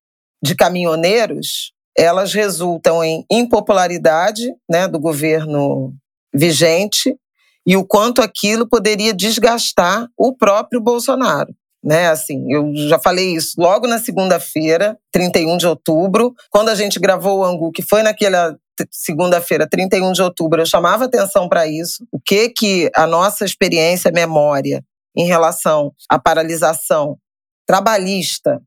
de caminhoneiros, elas resultam em impopularidade né, do governo vigente e o quanto aquilo poderia desgastar o próprio Bolsonaro. Né, assim, eu já falei isso logo na segunda-feira, 31 de outubro, quando a gente gravou o Angu, que foi naquela segunda-feira, 31 de outubro, eu chamava atenção para isso. O que que a nossa experiência, memória em relação à paralisação trabalhista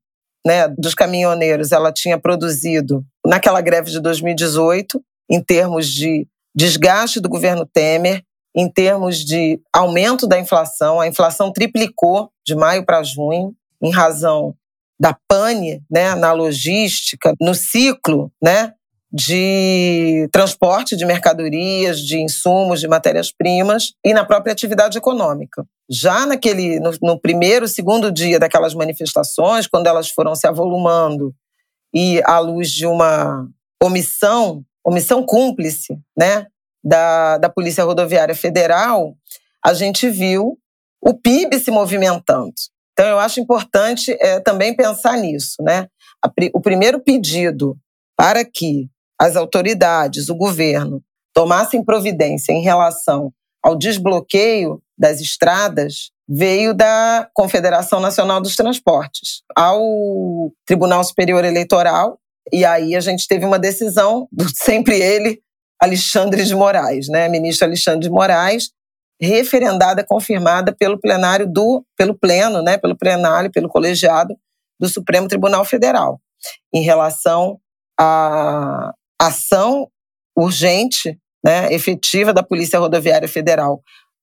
né, dos caminhoneiros ela tinha produzido naquela greve de 2018, em termos de desgaste do governo Temer, em termos de aumento da inflação. A inflação triplicou de maio para junho, em razão da pane né, na logística, no ciclo né, de transporte de mercadorias, de insumos, de matérias-primas e na própria atividade econômica. Já naquele no, no, primeiro, segundo dia daquelas manifestações, quando elas foram se avolumando e à luz de uma omissão, omissão cúmplice, né, da, da Polícia Rodoviária Federal, a gente viu o PIB se movimentando. Então, eu acho importante é, também pensar nisso, né? o primeiro pedido para que as autoridades, o governo, tomassem providência em relação ao desbloqueio das estradas veio da Confederação Nacional dos Transportes ao Tribunal Superior Eleitoral. E aí a gente teve uma decisão do sempre ele Alexandre de Moraes, né, ministro Alexandre de Moraes, referendada, confirmada pelo plenário do pelo pleno, né, pelo plenário, pelo colegiado do Supremo Tribunal Federal, em relação à ação urgente, né, efetiva da Polícia Rodoviária Federal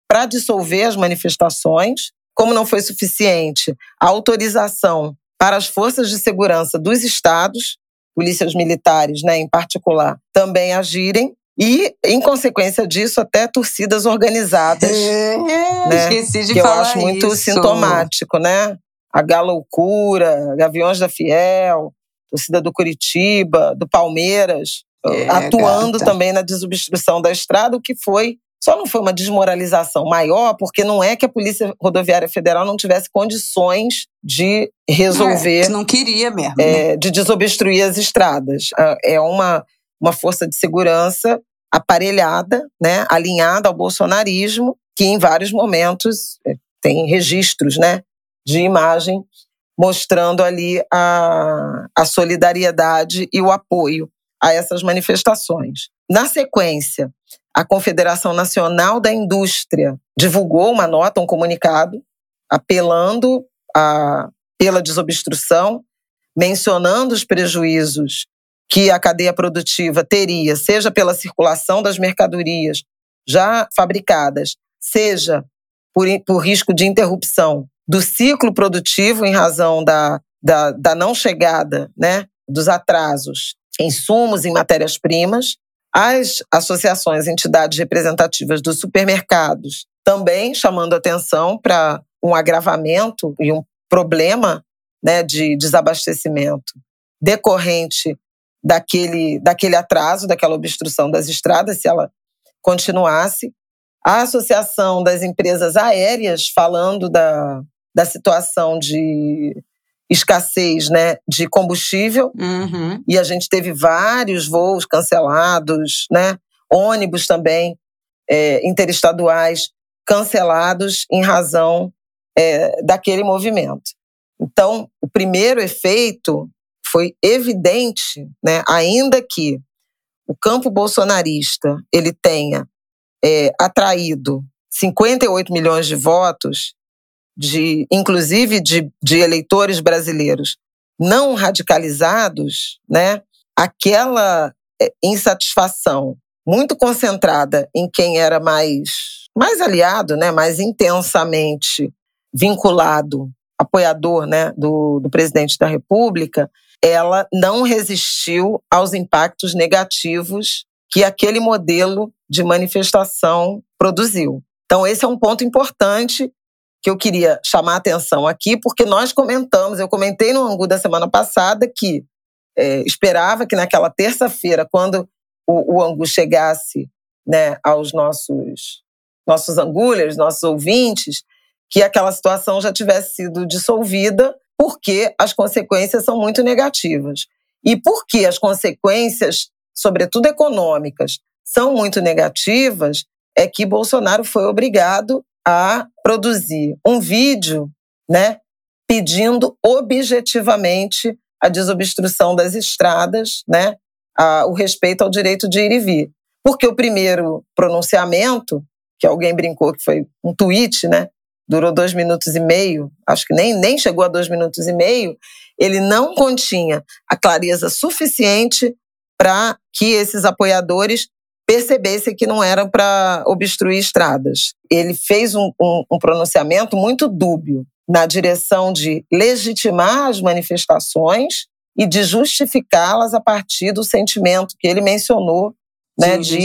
para dissolver as manifestações como não foi suficiente a autorização para as forças de segurança dos estados, polícias militares, né, em particular, também agirem. E, em consequência disso, até torcidas organizadas. É, né, esqueci de que falar eu acho muito isso. sintomático, né? A Galoucura, Gaviões da Fiel, torcida do Curitiba, do Palmeiras, é, atuando gata. também na desobstrução da estrada, o que foi só não foi uma desmoralização maior, porque não é que a Polícia Rodoviária Federal não tivesse condições de resolver. É, não queria mesmo. É, né? De desobstruir as estradas. É uma, uma força de segurança aparelhada, né, alinhada ao bolsonarismo, que em vários momentos é, tem registros né, de imagem mostrando ali a, a solidariedade e o apoio a essas manifestações. Na sequência, a Confederação Nacional da Indústria divulgou uma nota, um comunicado, apelando a, pela desobstrução, mencionando os prejuízos que a cadeia produtiva teria, seja pela circulação das mercadorias já fabricadas, seja por, por risco de interrupção do ciclo produtivo em razão da, da, da não chegada né, dos atrasos em insumos, em matérias-primas, as associações, entidades representativas dos supermercados também chamando atenção para um agravamento e um problema né, de desabastecimento decorrente daquele, daquele atraso, daquela obstrução das estradas, se ela continuasse. A Associação das Empresas Aéreas falando da, da situação de escassez né, de combustível uhum. e a gente teve vários voos cancelados, né, ônibus também é, interestaduais cancelados em razão é, daquele movimento. Então, o primeiro efeito foi evidente, né, ainda que o campo bolsonarista ele tenha é, atraído 58 milhões de votos, de, inclusive de, de eleitores brasileiros não radicalizados, né, aquela é, insatisfação muito concentrada em quem era mais, mais aliado, né, mais intensamente vinculado, apoiador né, do, do presidente da República, ela não resistiu aos impactos negativos que aquele modelo de manifestação produziu. Então, esse é um ponto importante que eu queria chamar a atenção aqui, porque nós comentamos, eu comentei no Angu da semana passada que é, esperava que naquela terça-feira, quando o, o, Angu chegasse né, aos nossos, nossos angulers, nossos ouvintes, que aquela situação já tivesse sido dissolvida, porque as consequências são muito negativas. E porque as consequências, sobretudo econômicas, são muito negativas, é que Bolsonaro foi obrigado a produzir um vídeo, né, pedindo objetivamente a desobstrução das estradas, né, a, o respeito ao direito de ir e vir. Porque o primeiro pronunciamento, que alguém brincou que foi um tweet, né, durou dois minutos e meio, acho que nem, nem chegou a dois minutos e meio, ele não continha a clareza suficiente para que esses apoiadores percebesse que não era para obstruir estradas. Ele fez um, um, um pronunciamento muito dúbio na direção de legitimar as manifestações e de justificá-las a partir do sentimento que ele mencionou né, de,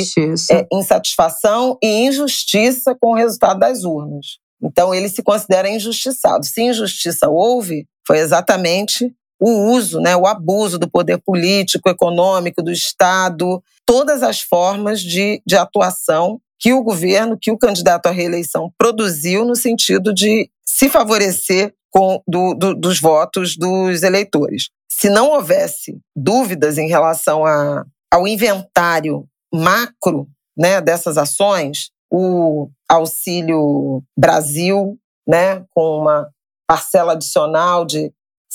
é, insatisfação e injustiça com o resultado das urnas. Então ele se considera injustiçado. Se injustiça houve, foi exatamente o uso, né, o abuso do poder político, econômico, do Estado, todas as formas de, de atuação que o governo, que o candidato à reeleição produziu no sentido de se favorecer com do, do, dos votos dos eleitores. Se não houvesse dúvidas em relação a, ao inventário macro né, dessas ações, o Auxílio Brasil, né, com uma parcela adicional de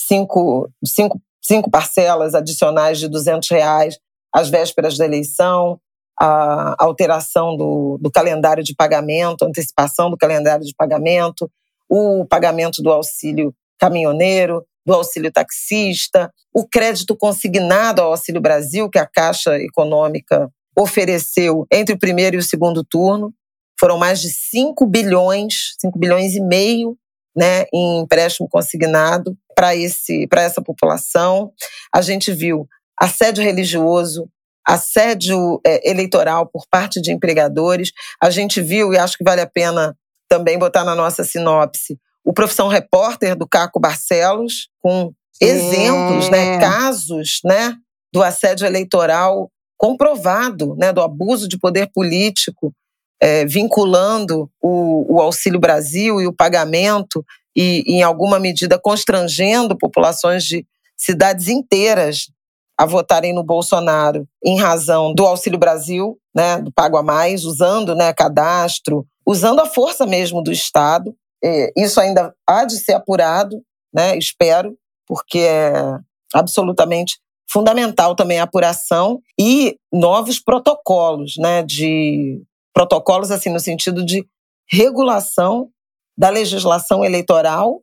cinco, cinco, cinco parcelas adicionais de 200 reais às vésperas da eleição, a alteração do, do calendário de pagamento, antecipação do calendário de pagamento, o pagamento do auxílio caminhoneiro, do auxílio taxista, o crédito consignado ao Auxílio Brasil, que a Caixa Econômica ofereceu entre o primeiro e o segundo turno. Foram mais de 5 bilhões, 5 bilhões e meio né, em empréstimo consignado para esse para essa população. A gente viu assédio religioso, assédio é, eleitoral por parte de empregadores. A gente viu, e acho que vale a pena também botar na nossa sinopse, o profissão repórter do Caco Barcelos, com exemplos, né, casos né, do assédio eleitoral comprovado, né, do abuso de poder político, é, vinculando o, o, Auxílio Brasil e o pagamento, e, em alguma medida, constrangendo populações de cidades inteiras a votarem no Bolsonaro em razão do Auxílio Brasil, né, do Pago a Mais, usando né, cadastro, usando a força mesmo do Estado. É, isso ainda há de ser apurado, né, espero, porque é absolutamente fundamental também a apuração e novos protocolos, né, de protocolos assim no sentido de regulação da legislação eleitoral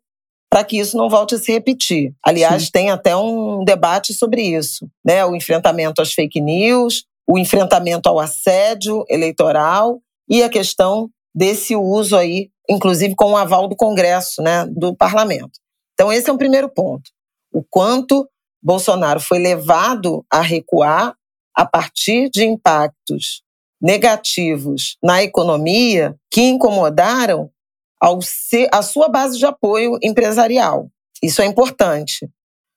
para que isso não volte a se repetir. Aliás, Sim. tem até um debate sobre isso, né? O enfrentamento às fake news, o enfrentamento ao assédio eleitoral e a questão desse uso aí, inclusive com o aval do Congresso, né, do Parlamento. Então esse é um primeiro ponto. O quanto Bolsonaro foi levado a recuar a partir de impactos negativos na economia que incomodaram ser, a sua base de apoio empresarial. Isso é importante.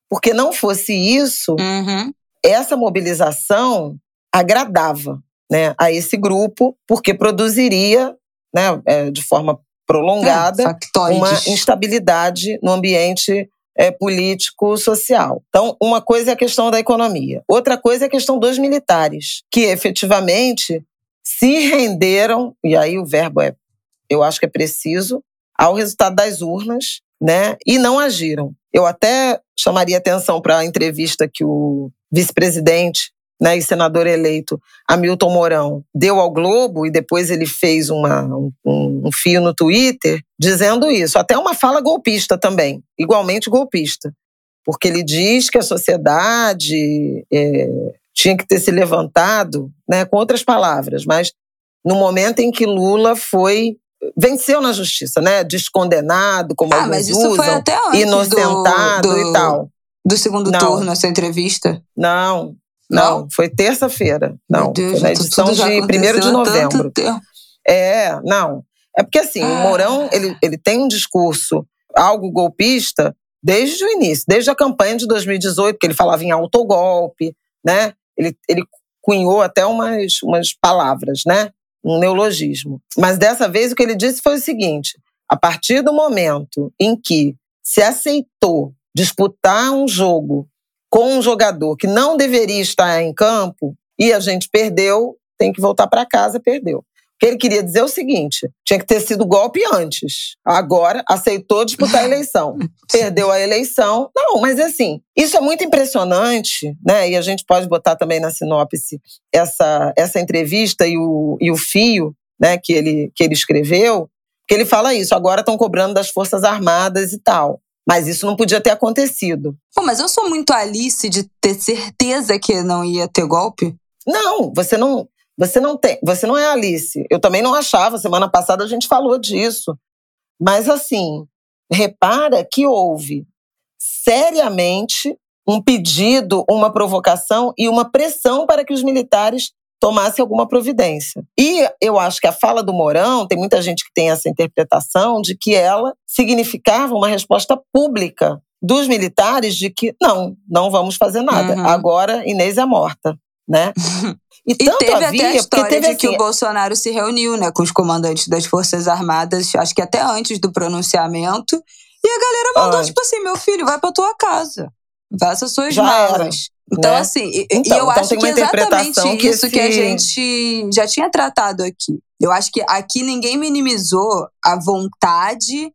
Porque não fosse isso, uhum. essa mobilização agradava né, a esse grupo, porque produziria, né, é, de forma prolongada, é, uma instabilidade no ambiente é, político, social. Então, uma coisa é a questão da economia, outra coisa é a questão dos militares, que efetivamente se renderam, e aí o verbo é eu acho que é preciso, ao resultado das urnas, né? E não agiram. Eu até chamaria atenção para a entrevista que o vice-presidente né, e senador eleito Hamilton Mourão deu ao Globo e depois ele fez uma, um, um, fio no Twitter dizendo isso. Até uma fala golpista também, igualmente golpista. Porque ele diz que a sociedade é, tinha que ter se levantado, né, com outras palavras, mas no momento em que Lula foi venceu na justiça, né? Descondenado, como ah, alguns usam, inocentado do, do, e tal. Do segundo não. turno, essa entrevista? Não, não, não? foi terça-feira. Não, Deus, foi na edição de 1 de novembro. É, não. É porque assim, ah. o Mourão, ele, ele tem um discurso algo golpista desde o início, desde a campanha de 2018, que ele falava em autogolpe, né? Ele, ele cunhou até umas, umas palavras, né? um neologismo. Mas dessa vez o que ele disse foi o seguinte: a partir do momento em que se aceitou disputar um jogo com um jogador que não deveria estar em campo e a gente perdeu, tem que voltar para casa, perdeu que ele queria dizer o seguinte: tinha que ter sido golpe antes. Agora aceitou disputar a eleição. Perdeu a eleição. Não, mas assim, isso é muito impressionante, né? E a gente pode botar também na sinopse essa, essa entrevista e o, e o fio né, que, ele, que ele escreveu, que ele fala isso, agora estão cobrando das Forças Armadas e tal. Mas isso não podia ter acontecido. Pô, mas eu sou muito Alice de ter certeza que não ia ter golpe. Não, você não. Você não tem, você não é Alice. Eu também não achava, semana passada a gente falou disso. Mas assim, repara que houve seriamente um pedido, uma provocação e uma pressão para que os militares tomassem alguma providência. E eu acho que a fala do Mourão, tem muita gente que tem essa interpretação de que ela significava uma resposta pública dos militares de que não, não vamos fazer nada. Uhum. Agora Inês é morta, né? E, e teve havia, até a história teve, de que assim, o Bolsonaro se reuniu né, com os comandantes das Forças Armadas, acho que até antes do pronunciamento, e a galera mandou, antes. tipo assim, meu filho, vai pra tua casa. Faça suas Já então, né? assim, então, e eu então acho que é exatamente que isso esse... que a gente já tinha tratado aqui. Eu acho que aqui ninguém minimizou a vontade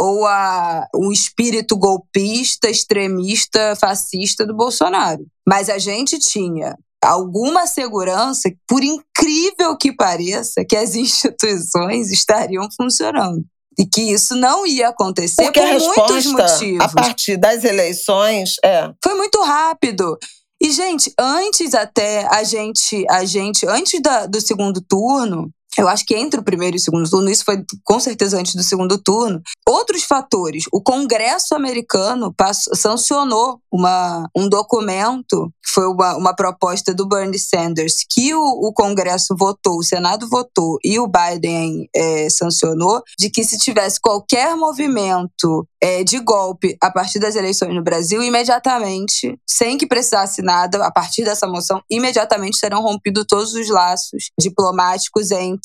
ou a, o espírito golpista, extremista, fascista do Bolsonaro. Mas a gente tinha alguma segurança, por incrível que pareça, que as instituições estariam funcionando. E que isso não ia acontecer Porque por muitos motivos. A partir das eleições, é. Foi muito rápido. E, gente, antes até a gente, a gente, antes da, do segundo turno, eu acho que entre o primeiro e o segundo turno, isso foi com certeza antes do segundo turno. Outros fatores. O Congresso americano passou, sancionou uma, um documento, foi uma, uma proposta do Bernie Sanders, que o, o Congresso votou, o Senado votou e o Biden é, sancionou, de que se tivesse qualquer movimento é, de golpe a partir das eleições no Brasil, imediatamente, sem que precisasse nada, a partir dessa moção, imediatamente serão rompidos todos os laços diplomáticos entre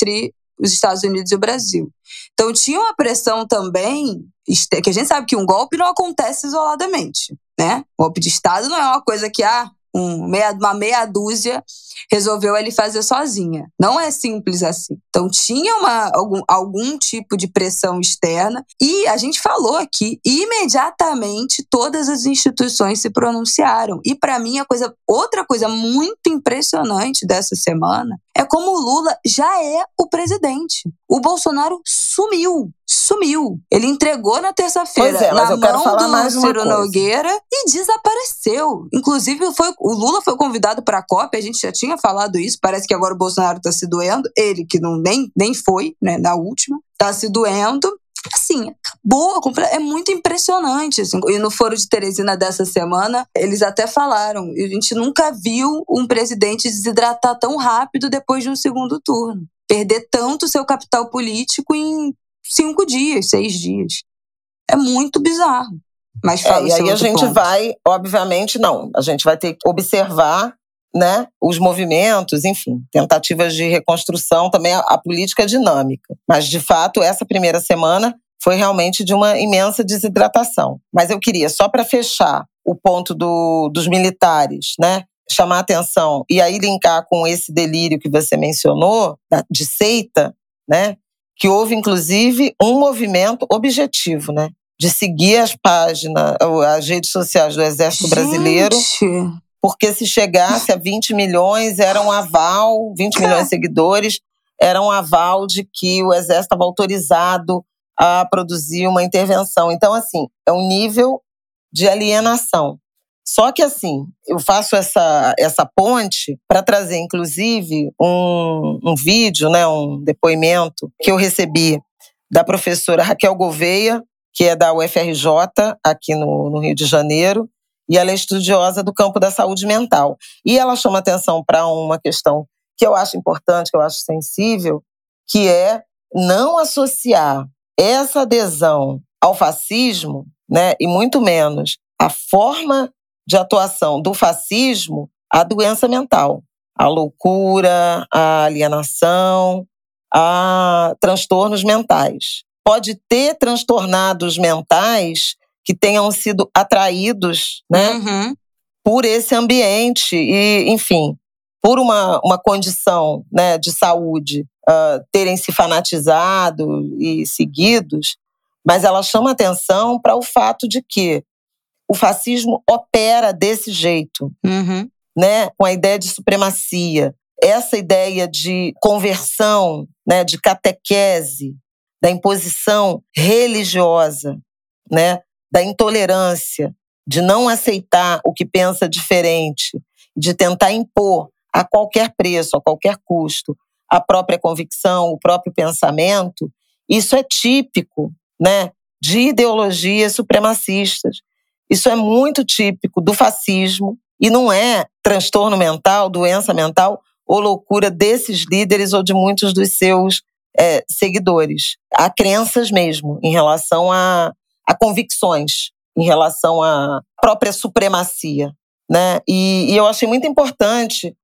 os Estados Unidos e o Brasil. Então tinha uma pressão também, que a gente sabe que um golpe não acontece isoladamente, né? Golpe de Estado não é uma coisa que, ah, um, meia, uma meia dúzia resolveu ele fazer sozinha. Não é simples assim. Então tinha uma, algum, algum tipo de pressão externa e a gente falou aqui, imediatamente todas as instituições se pronunciaram. E para mim a coisa, outra coisa muito impressionante dessa semana é como o Lula já é o presidente. O Bolsonaro sumiu sumiu. Ele entregou na terça-feira é, na mão do Ciro Nogueira e desapareceu. Inclusive, foi, o Lula foi convidado para a COP, a gente já tinha falado isso, parece que agora o Bolsonaro está se doendo, ele que não nem, nem foi, né, na última, está se doendo. Assim, acabou, é muito impressionante. Assim. E no foro de Teresina dessa semana, eles até falaram: a gente nunca viu um presidente desidratar tão rápido depois de um segundo turno. Perder tanto seu capital político em cinco dias, seis dias. É muito bizarro. Mas é, e aí a gente ponto. vai, obviamente, não. A gente vai ter que observar né, os movimentos, enfim, tentativas de reconstrução, também a, a política dinâmica. Mas, de fato, essa primeira semana foi realmente de uma imensa desidratação. Mas eu queria, só para fechar o ponto do, dos militares, né? Chamar atenção e aí linkar com esse delírio que você mencionou, de seita, né? que houve, inclusive, um movimento objetivo, né? De seguir as páginas, as redes sociais do Exército Gente. Brasileiro. Porque se chegasse a 20 milhões, era um aval, 20 milhões de seguidores, era um aval de que o Exército estava autorizado a produzir uma intervenção. Então, assim, é um nível de alienação. Só que assim, eu faço essa, essa ponte para trazer, inclusive, um, um vídeo, né, um depoimento que eu recebi da professora Raquel Gouveia, que é da UFRJ, aqui no, no Rio de Janeiro, e ela é estudiosa do campo da saúde mental. E ela chama atenção para uma questão que eu acho importante, que eu acho sensível, que é não associar essa adesão ao fascismo, né, e muito menos a forma de atuação do fascismo à doença mental, à loucura, à alienação, a transtornos mentais. Pode ter transtornados mentais que tenham sido atraídos né, uhum. por esse ambiente e, enfim, por uma, uma condição né, de saúde uh, terem se fanatizado e seguidos, mas ela chama atenção para o fato de que o fascismo opera desse jeito, uhum. né? com a ideia de supremacia. Essa ideia de conversão, né? de catequese, da imposição religiosa, né? da intolerância, de não aceitar o que pensa diferente, de tentar impor a qualquer preço, a qualquer custo, a própria convicção, o próprio pensamento, isso é típico né, de ideologias supremacistas. Isso é muito típico do fascismo e não é transtorno mental, doença mental ou loucura desses líderes ou de muitos dos seus é, seguidores. Há crenças mesmo em relação a, a convicções, em relação à própria supremacia. Né? E, e eu achei muito importante,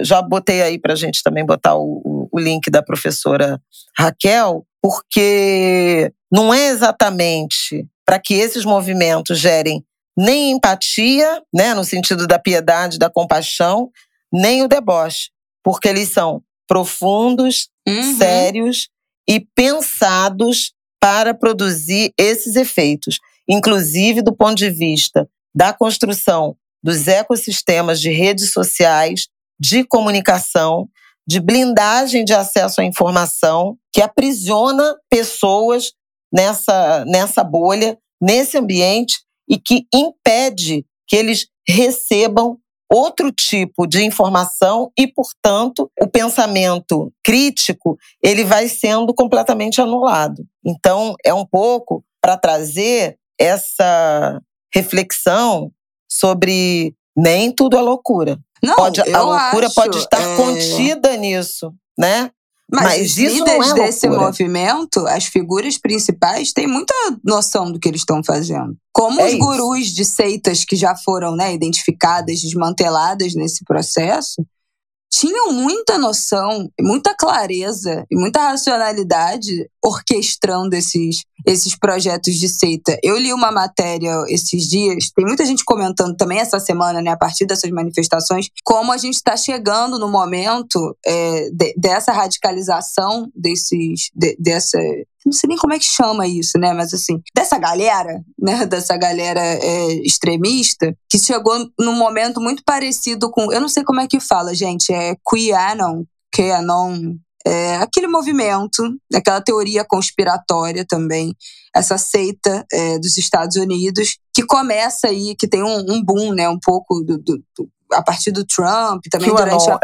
já botei aí para a gente também botar o, o link da professora Raquel, porque não é exatamente para que esses movimentos gerem nem empatia, né, no sentido da piedade, da compaixão, nem o deboche, porque eles são profundos, uhum. sérios e pensados para produzir esses efeitos, inclusive do ponto de vista da construção dos ecossistemas de redes sociais, de comunicação, de blindagem de acesso à informação, que aprisiona pessoas nessa, nessa bolha, nesse ambiente, e que impede que eles recebam outro tipo de informação e, portanto, o pensamento crítico ele vai sendo completamente anulado. Então, é um pouco para trazer essa reflexão sobre nem tudo é loucura. Não, pode, a loucura acho, pode estar é... contida nisso, né? Mas, Mas os isso líderes é desse movimento, as figuras principais, têm muita noção do que eles estão fazendo. Como É os isso. gurus de seitas que já foram né, identificadas, desmanteladas nesse processo, tinham muita noção, muita clareza e muita racionalidade orquestrando esses, esses projetos de seita. Eu li uma matéria esses dias, tem muita gente comentando também essa semana, né, a partir dessas manifestações, como a gente está chegando no momento é, de- dessa radicalização desses, de- dessa não sei nem como é que chama isso, né? Mas assim, dessa galera, né? Dessa galera é, extremista, que chegou num momento muito parecido com. Eu não sei como é que fala, gente. É QAnon, QAnon. É aquele movimento, aquela teoria conspiratória também, essa seita é, dos Estados Unidos, que começa aí, que tem um, um boom, né? Um pouco do, do- do- a partir do Trump, também QAnon, durante a é.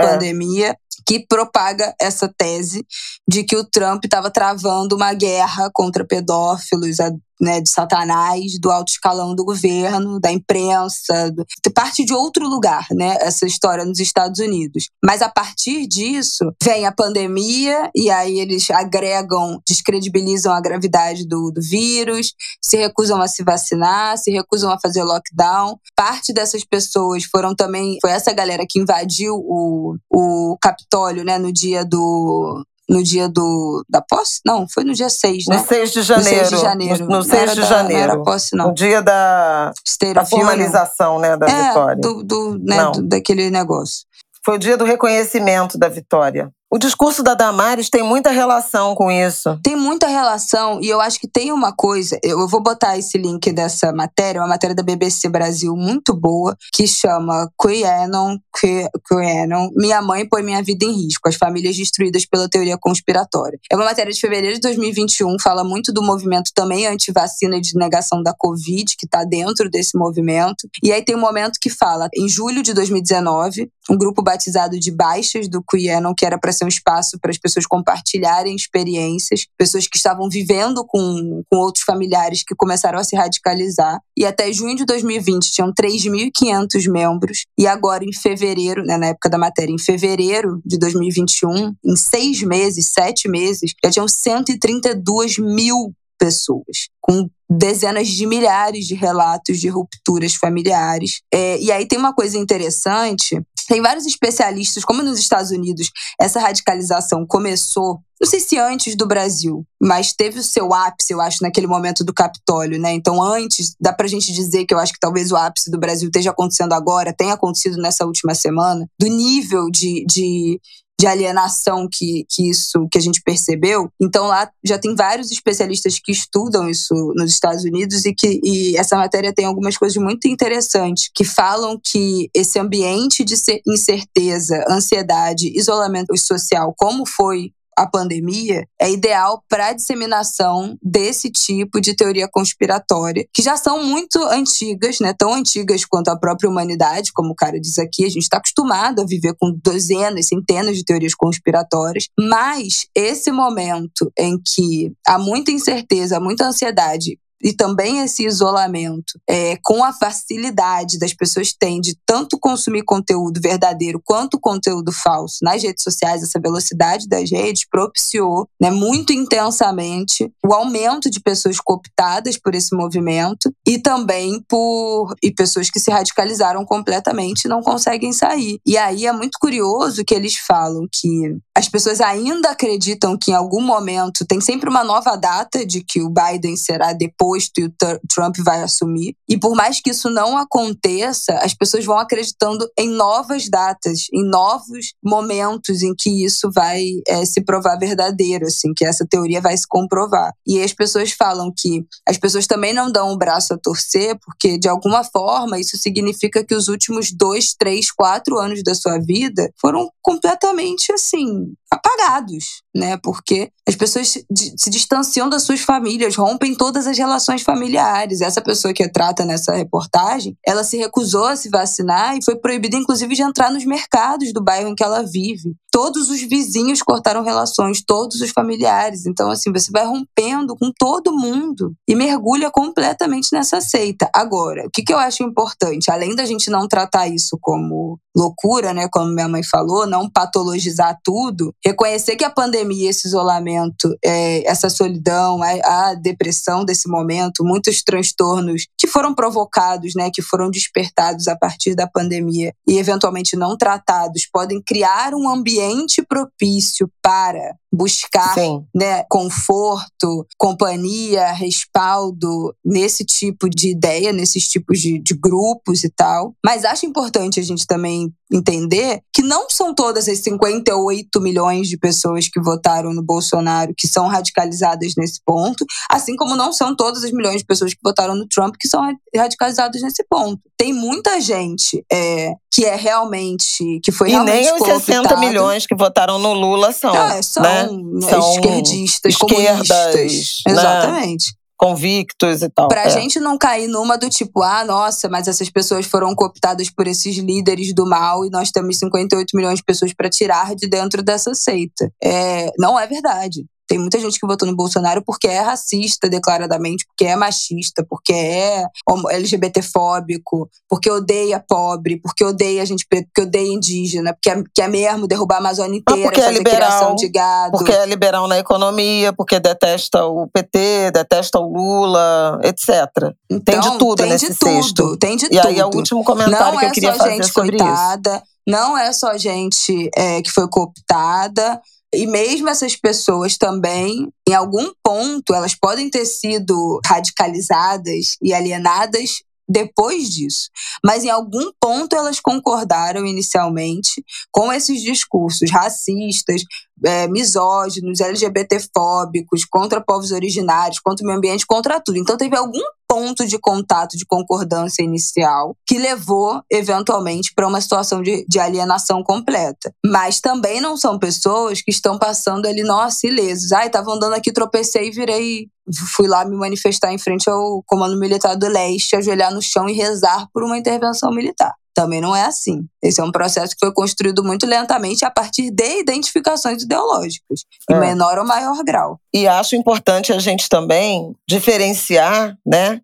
Que propaga essa tese de que o Trump estava travando uma guerra contra pedófilos, né, de Satanás, do alto escalão do governo, da imprensa, do- parte de outro lugar, né, essa história nos Estados Unidos. Mas a partir disso vem a pandemia e aí eles agregam, descredibilizam a gravidade do, do vírus, se recusam a se vacinar, se recusam a fazer lockdown. Parte dessas pessoas foram também, foi essa galera que invadiu o, o Capitólio, né, no dia do no dia do da posse? Não, foi no dia 6, né? No 6 de No janeiro. 6 de janeiro. No, no Não 6 era de da- janeiro. Não era posse, não. No dia da, da formalização né, da é, vitória. Do, do, né, do- daquele negócio. Foi o dia do reconhecimento da vitória. O discurso da Damares tem muita relação com isso. Tem muita relação, e eu acho que tem uma coisa. Eu vou botar esse link dessa matéria, uma matéria da BBC Brasil muito boa, que chama QAnon, Q- QAnon, Minha Mãe Põe Minha Vida em Risco, as famílias destruídas pela teoria conspiratória. É uma matéria de fevereiro de 2021, fala muito do movimento também anti-vacina e de negação da Covid, que está dentro desse movimento. E aí tem um momento que fala, em julho de 2019, um grupo batizado de Baixas do QAnon, que era para ser um espaço para as pessoas compartilharem experiências, pessoas que estavam vivendo com, com outros familiares que começaram a se radicalizar. E até junho de 2020 tinham 3.500 membros. E agora, em fevereiro, né, na época da matéria, em fevereiro de 2021, em seis meses, sete meses, já tinham 132 mil pessoas, com dezenas de milhares de relatos de rupturas familiares. É, e aí tem uma coisa interessante: tem vários especialistas, como nos Estados Unidos, essa radicalização começou. Não sei se antes do Brasil, mas teve o seu ápice, eu acho, naquele momento do Capitólio, né? Então, antes, dá pra gente dizer que eu acho que talvez o ápice do Brasil esteja acontecendo agora, tenha acontecido nessa última semana, do nível de, de, de alienação que, que isso que a gente percebeu. Então lá já tem vários especialistas que estudam isso nos Estados Unidos e que e essa matéria tem algumas coisas muito interessantes que falam que esse ambiente de incerteza, ansiedade, isolamento social, como foi a pandemia é ideal para a disseminação desse tipo de teoria conspiratória, que já são muito antigas, né? tão antigas quanto a própria humanidade, como o cara diz aqui, a gente está acostumado a viver com dezenas, centenas de teorias conspiratórias, mas esse momento em que há muita incerteza, muita ansiedade e também esse isolamento, é, com a facilidade das pessoas têm de tanto consumir conteúdo verdadeiro quanto conteúdo falso nas redes sociais, essa velocidade das redes propiciou né, muito intensamente o aumento de pessoas cooptadas por esse movimento e também por e pessoas que se radicalizaram completamente e não conseguem sair. E aí é muito curioso que eles falam que as pessoas ainda acreditam que em algum momento tem sempre uma nova data de que o Biden será deposto e o Tr- Trump vai assumir. E por mais que isso não aconteça, as pessoas vão acreditando em novas datas, em novos momentos em que isso vai eh, se provar verdadeiro, assim, que essa teoria vai se comprovar. E as pessoas falam que as pessoas também não dão o braço a torcer, porque de alguma forma isso significa que os últimos dois, três, quatro anos da sua vida foram completamente assim apagados, né? Porque as pessoas se distanciam das suas famílias, rompem todas as relações familiares. Essa pessoa que trata nessa reportagem, ela se recusou a se vacinar e foi proibida, inclusive, de entrar nos mercados do bairro em que ela vive. Todos os vizinhos cortaram relações, todos os familiares. Então, assim, você vai rompendo com todo mundo e mergulha completamente nessa seita. Agora, o que, que eu acho importante? Além da gente não tratar isso como loucura, né? Como minha mãe falou, não patologizar tudo, reconhecer que a pandemia, esse isolamento, é, essa solidão, a, a, depressão desse momento, muitos transtornos que foram provocados, né, que foram despertados a partir da pandemia e eventualmente não tratados, podem criar um ambiente propício para buscar né, conforto, companhia, respaldo nesse tipo de ideia, nesses tipos de, de grupos e tal. Mas acho importante a gente também entender que não são todas as 58 milhões de pessoas que votaram no Bolsonaro que são radicalizadas nesse ponto, assim como não são todas as milhões de pessoas que votaram no Trump que são radicalizadas nesse ponto. Tem muita gente é, que é realmente que foi e realmente nem os 60 milhões que votaram no Lula são, ah, são, né? São esquerdistas, esquerdas, comunistas. Né? Exatamente convictos e tal. Pra é. gente não cair numa do tipo, ah, nossa, mas essas pessoas foram cooptadas por esses líderes do mal e nós temos 58 milhões de pessoas para tirar de dentro dessa seita. É, não é verdade. Tem muita gente que votou no Bolsonaro porque é racista declaradamente, porque é machista, porque é LGBTfóbico, porque odeia pobre, porque odeia gente preta, porque odeia indígena, porque é, quer mesmo derrubar a Amazônia inteira, ah, fazer é liberal, criação de gado. Porque é liberal na economia, porque detesta o PT, detesta o Lula, etc. Então, tem de tudo tem nesse de tudo, cesto. Tem de e tudo. aí é o último comentário não que eu é queria só fazer gente sobre coitada, isso. Não é só gente é, que foi cooptada, e mesmo essas pessoas também, em algum ponto, elas podem ter sido radicalizadas e alienadas depois disso. Mas em algum ponto elas concordaram inicialmente com esses discursos racistas, é, misóginos, LGBTfóbicos, contra povos originários, contra o meio ambiente, contra tudo. Então teve algum ponto de contato, de concordância inicial, que levou, eventualmente, para uma situação de, de, alienação completa. Mas também não são pessoas que estão passando ali, nossa, ilesos. Ai, tava andando aqui, tropecei e virei. Fui lá me manifestar em frente ao Comando Militar do Leste, ajoelhar no chão e rezar por uma intervenção militar. Também não é assim. Esse é um processo que foi construído muito lentamente a partir de identificações ideológicas, em é. menor ou maior grau. E acho importante a gente também diferenciar, né,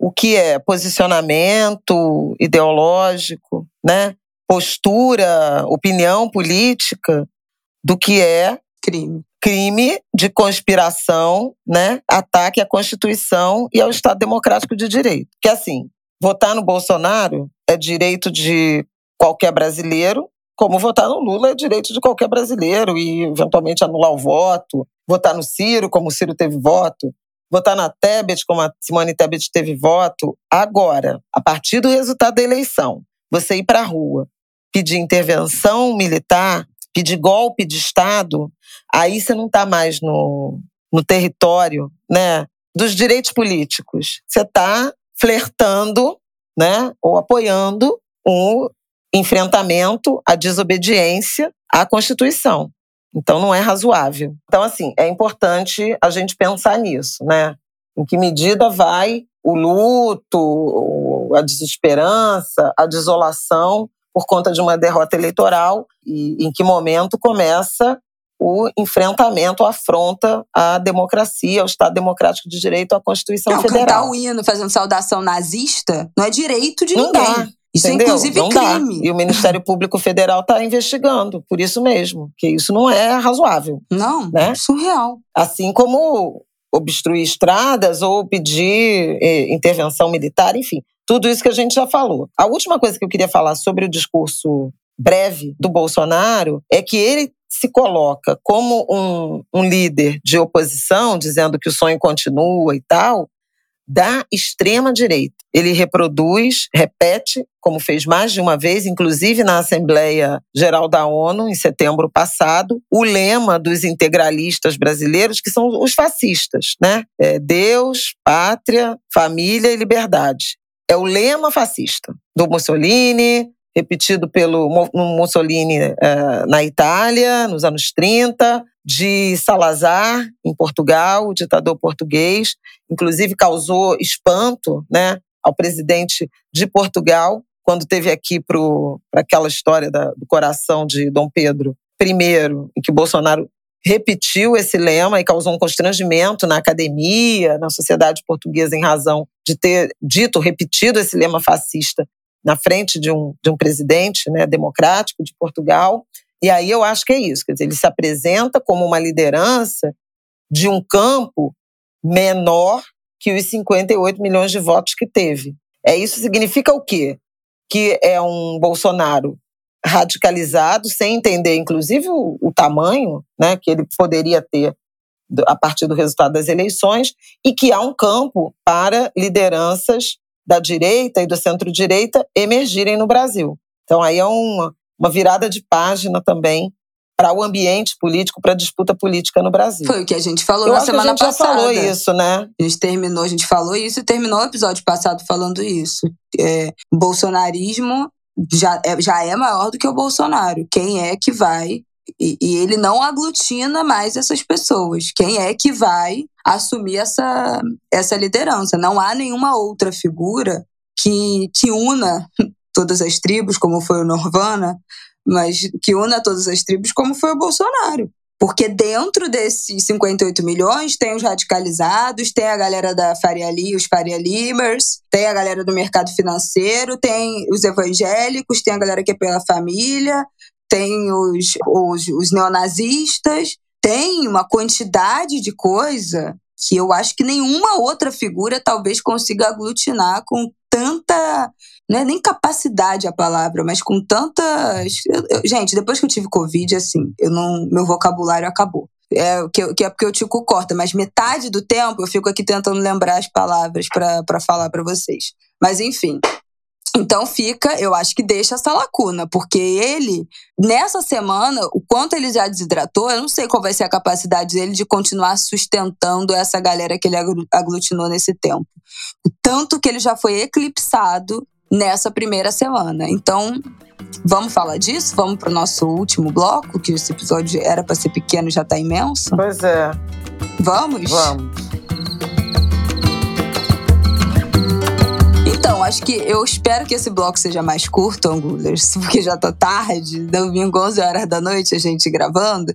o que é posicionamento ideológico, né, postura, opinião política, do que é crime. Crime de conspiração, né, ataque à Constituição e ao Estado Democrático de Direito. Que assim, votar no Bolsonaro é direito de qualquer brasileiro, como votar no Lula é direito de qualquer brasileiro e eventualmente anular o voto, votar no Ciro, como o Ciro teve voto, votar na Tebet, como a Simone Tebet teve voto. Agora, a partir do resultado da eleição, você ir para a rua, pedir intervenção militar, pedir golpe de Estado, aí você não está mais no, no território né, dos direitos políticos. Você está flertando, né, ou apoiando um enfrentamento à desobediência à Constituição. Então não é razoável. Então assim, é importante a gente pensar nisso, né? Em que medida vai o luto, a desesperança, a desolação por conta de uma derrota eleitoral e em que momento começa o enfrentamento, a afronta à democracia, ao Estado Democrático de Direito, à Constituição não, Federal. Cantar o hino fazendo saudação nazista não é direito de não ninguém. Dá. Isso é, Entendeu? é inclusive não crime. Dá. E o Ministério Público Federal está investigando, por isso mesmo, que isso não é razoável. Não, né? surreal. Assim como obstruir estradas ou pedir eh, intervenção militar, enfim, tudo isso que a gente já falou. A última coisa que eu queria falar sobre o discurso breve do Bolsonaro é que ele se coloca como um, um líder de oposição, dizendo que o sonho continua e tal, da extrema-direita. Ele reproduz, repete, como fez mais de uma vez, inclusive na Assembleia Geral da ONU, em setembro passado, o lema dos integralistas brasileiros, que são os fascistas, né? É Deus, pátria, família e liberdade. É o lema fascista do Mussolini, repetido pelo Mussolini uh, na Itália, nos anos 30, de Salazar, em Portugal, o ditador português, inclusive causou espanto né, ao presidente de Portugal, quando teve aqui para aquela história da, do coração de Dom Pedro I, em que Bolsonaro repetiu esse lema e causou um constrangimento na academia, na sociedade portuguesa, em razão de ter dito, repetido esse lema fascista na frente de um, de um presidente né, democrático de Portugal. E aí eu acho que é isso, quer dizer, ele se apresenta como uma liderança de um campo menor que os 58 milhões de votos que teve. É isso significa o quê? Que é um Bolsonaro radicalizado, sem entender, inclusive, o, o tamanho né, que ele poderia ter a partir do resultado das eleições, e que há um campo para lideranças da direita e do centro-direita emergirem no Brasil. Então, aí é uma, uma virada de página também para o ambiente político, para a disputa política no Brasil. Foi o que a gente falou Eu na semana passada. a gente passada. já falou isso, né? A gente terminou, a gente falou isso e terminou o episódio passado falando isso. É, bolsonarismo já é, já é maior do que o Bolsonaro. Quem é que vai e, e, ele não aglutina mais essas pessoas. Quem é que vai assumir essa, essa liderança? Não há nenhuma outra figura que, que una todas as tribos, como foi o Norvana, mas que una todas as tribos, como foi o Bolsonaro. Porque dentro desses 58 milhões tem os radicalizados, tem a galera da Faria Lee, os Faria Limers, tem a galera do mercado financeiro, tem os evangélicos, tem a galera que é pela família, tem os, os, os neonazistas, tem uma quantidade de coisa que eu acho que nenhuma outra figura talvez consiga aglutinar com tanta. Não é nem capacidade a palavra, mas com tantas. gente, depois que eu tive Covid, assim, eu não, meu vocabulário acabou. É, que, que é porque o Tico corta, mas metade do tempo eu fico aqui tentando lembrar as palavras para falar para vocês. Mas enfim, então fica, eu acho que deixa essa lacuna, porque ele, nessa semana, o quanto ele já desidratou, eu não sei qual vai ser a capacidade dele de continuar sustentando essa galera que ele aglutinou nesse tempo. Tanto que ele já foi eclipsado nessa primeira semana. Então, vamos falar disso? Vamos para o nosso último bloco, que esse episódio era para ser pequeno e já está imenso? Pois é. Vamos? Vamos. Então, acho que eu espero que esse bloco seja mais curto, Angulers, porque já tá tarde, domingo 11 horas da noite a gente gravando.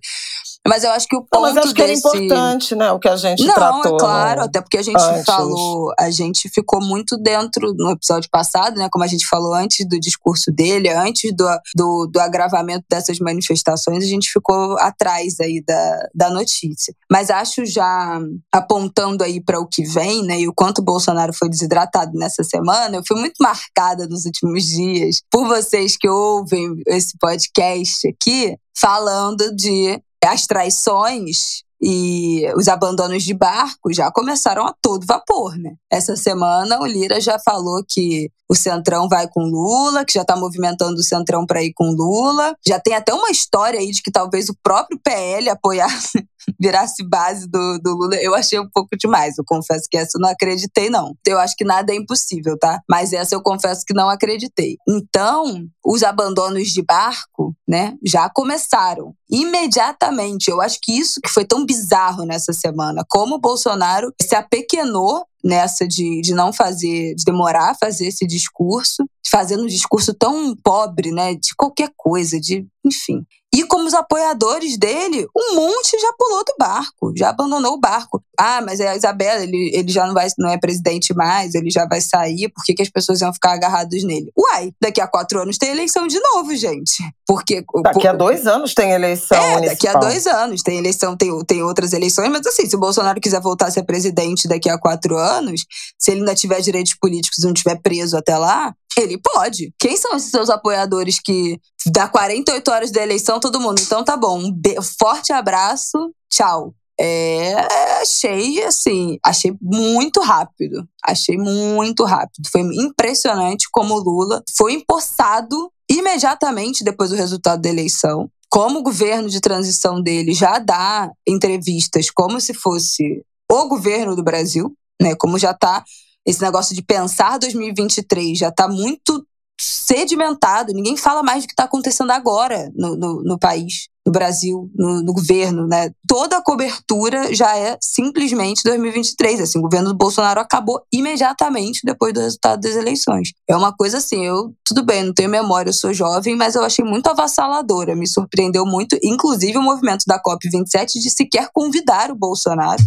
Mas eu acho que o ponto Não, mas acho que desse... era importante, né, o que a gente Não, tratou. Não, é claro, até porque a gente antes. falou, a gente ficou muito dentro no episódio passado, né, como a gente falou antes do discurso dele, antes do, do, do agravamento dessas manifestações, a gente ficou atrás aí da, da notícia. Mas acho já apontando aí para o que vem, né, e o quanto o Bolsonaro foi desidratado nessa semana, eu fui muito marcada nos últimos dias por vocês que ouvem esse podcast aqui, falando de as traições e os abandonos de barco já começaram a todo vapor, né? Essa semana o Lira já falou que o Centrão vai com Lula, que já está movimentando o Centrão para ir com Lula. Já tem até uma história aí de que talvez o próprio PL apoiasse, virasse base do, do Lula. Eu achei um pouco demais, eu confesso que essa eu não acreditei, não. Eu acho que nada é impossível, tá? Mas essa eu confesso que não acreditei. Então, os abandonos de barco, né, já começaram imediatamente. Eu acho que isso que foi tão bizarro nessa semana, como o Bolsonaro se apequenou nessa de, de não fazer, de demorar a fazer esse discurso, fazendo um discurso tão pobre, né, de qualquer coisa, de, enfim. E como os apoiadores dele, um monte já pulou do barco, já abandonou o barco. Ah, mas é a Isabela, ele, ele já não, vai, não é presidente mais, ele já vai sair, por que, que as pessoas iam ficar agarradas nele? Uai, daqui a quatro anos tem eleição de novo, gente. Porque. Daqui por, a dois anos tem eleição. É, municipal. daqui a dois anos tem eleição, tem, tem outras eleições, mas assim, se o Bolsonaro quiser voltar a ser presidente daqui a quatro anos, se ele ainda tiver direitos políticos e não tiver preso até lá, ele pode. Quem são esses seus apoiadores que dá 48 horas da eleição todo mundo? Então tá bom. Um forte abraço. Tchau. É, achei assim, achei muito rápido. Achei muito rápido. Foi impressionante como o Lula foi empossado imediatamente depois do resultado da eleição. Como o governo de transição dele já dá entrevistas como se fosse o governo do Brasil, né? Como já está esse negócio de pensar 2023 já está muito sedimentado. Ninguém fala mais do que está acontecendo agora no, no, no, país, no Brasil, no, no, governo, né? Toda a cobertura já é simplesmente 2023. Assim, o governo do Bolsonaro acabou imediatamente depois do resultado das eleições. É uma coisa assim, eu, tudo bem, não tenho memória, eu sou jovem, mas eu achei muito avassaladora. Me surpreendeu muito, inclusive o movimento da COP27 de sequer convidar o Bolsonaro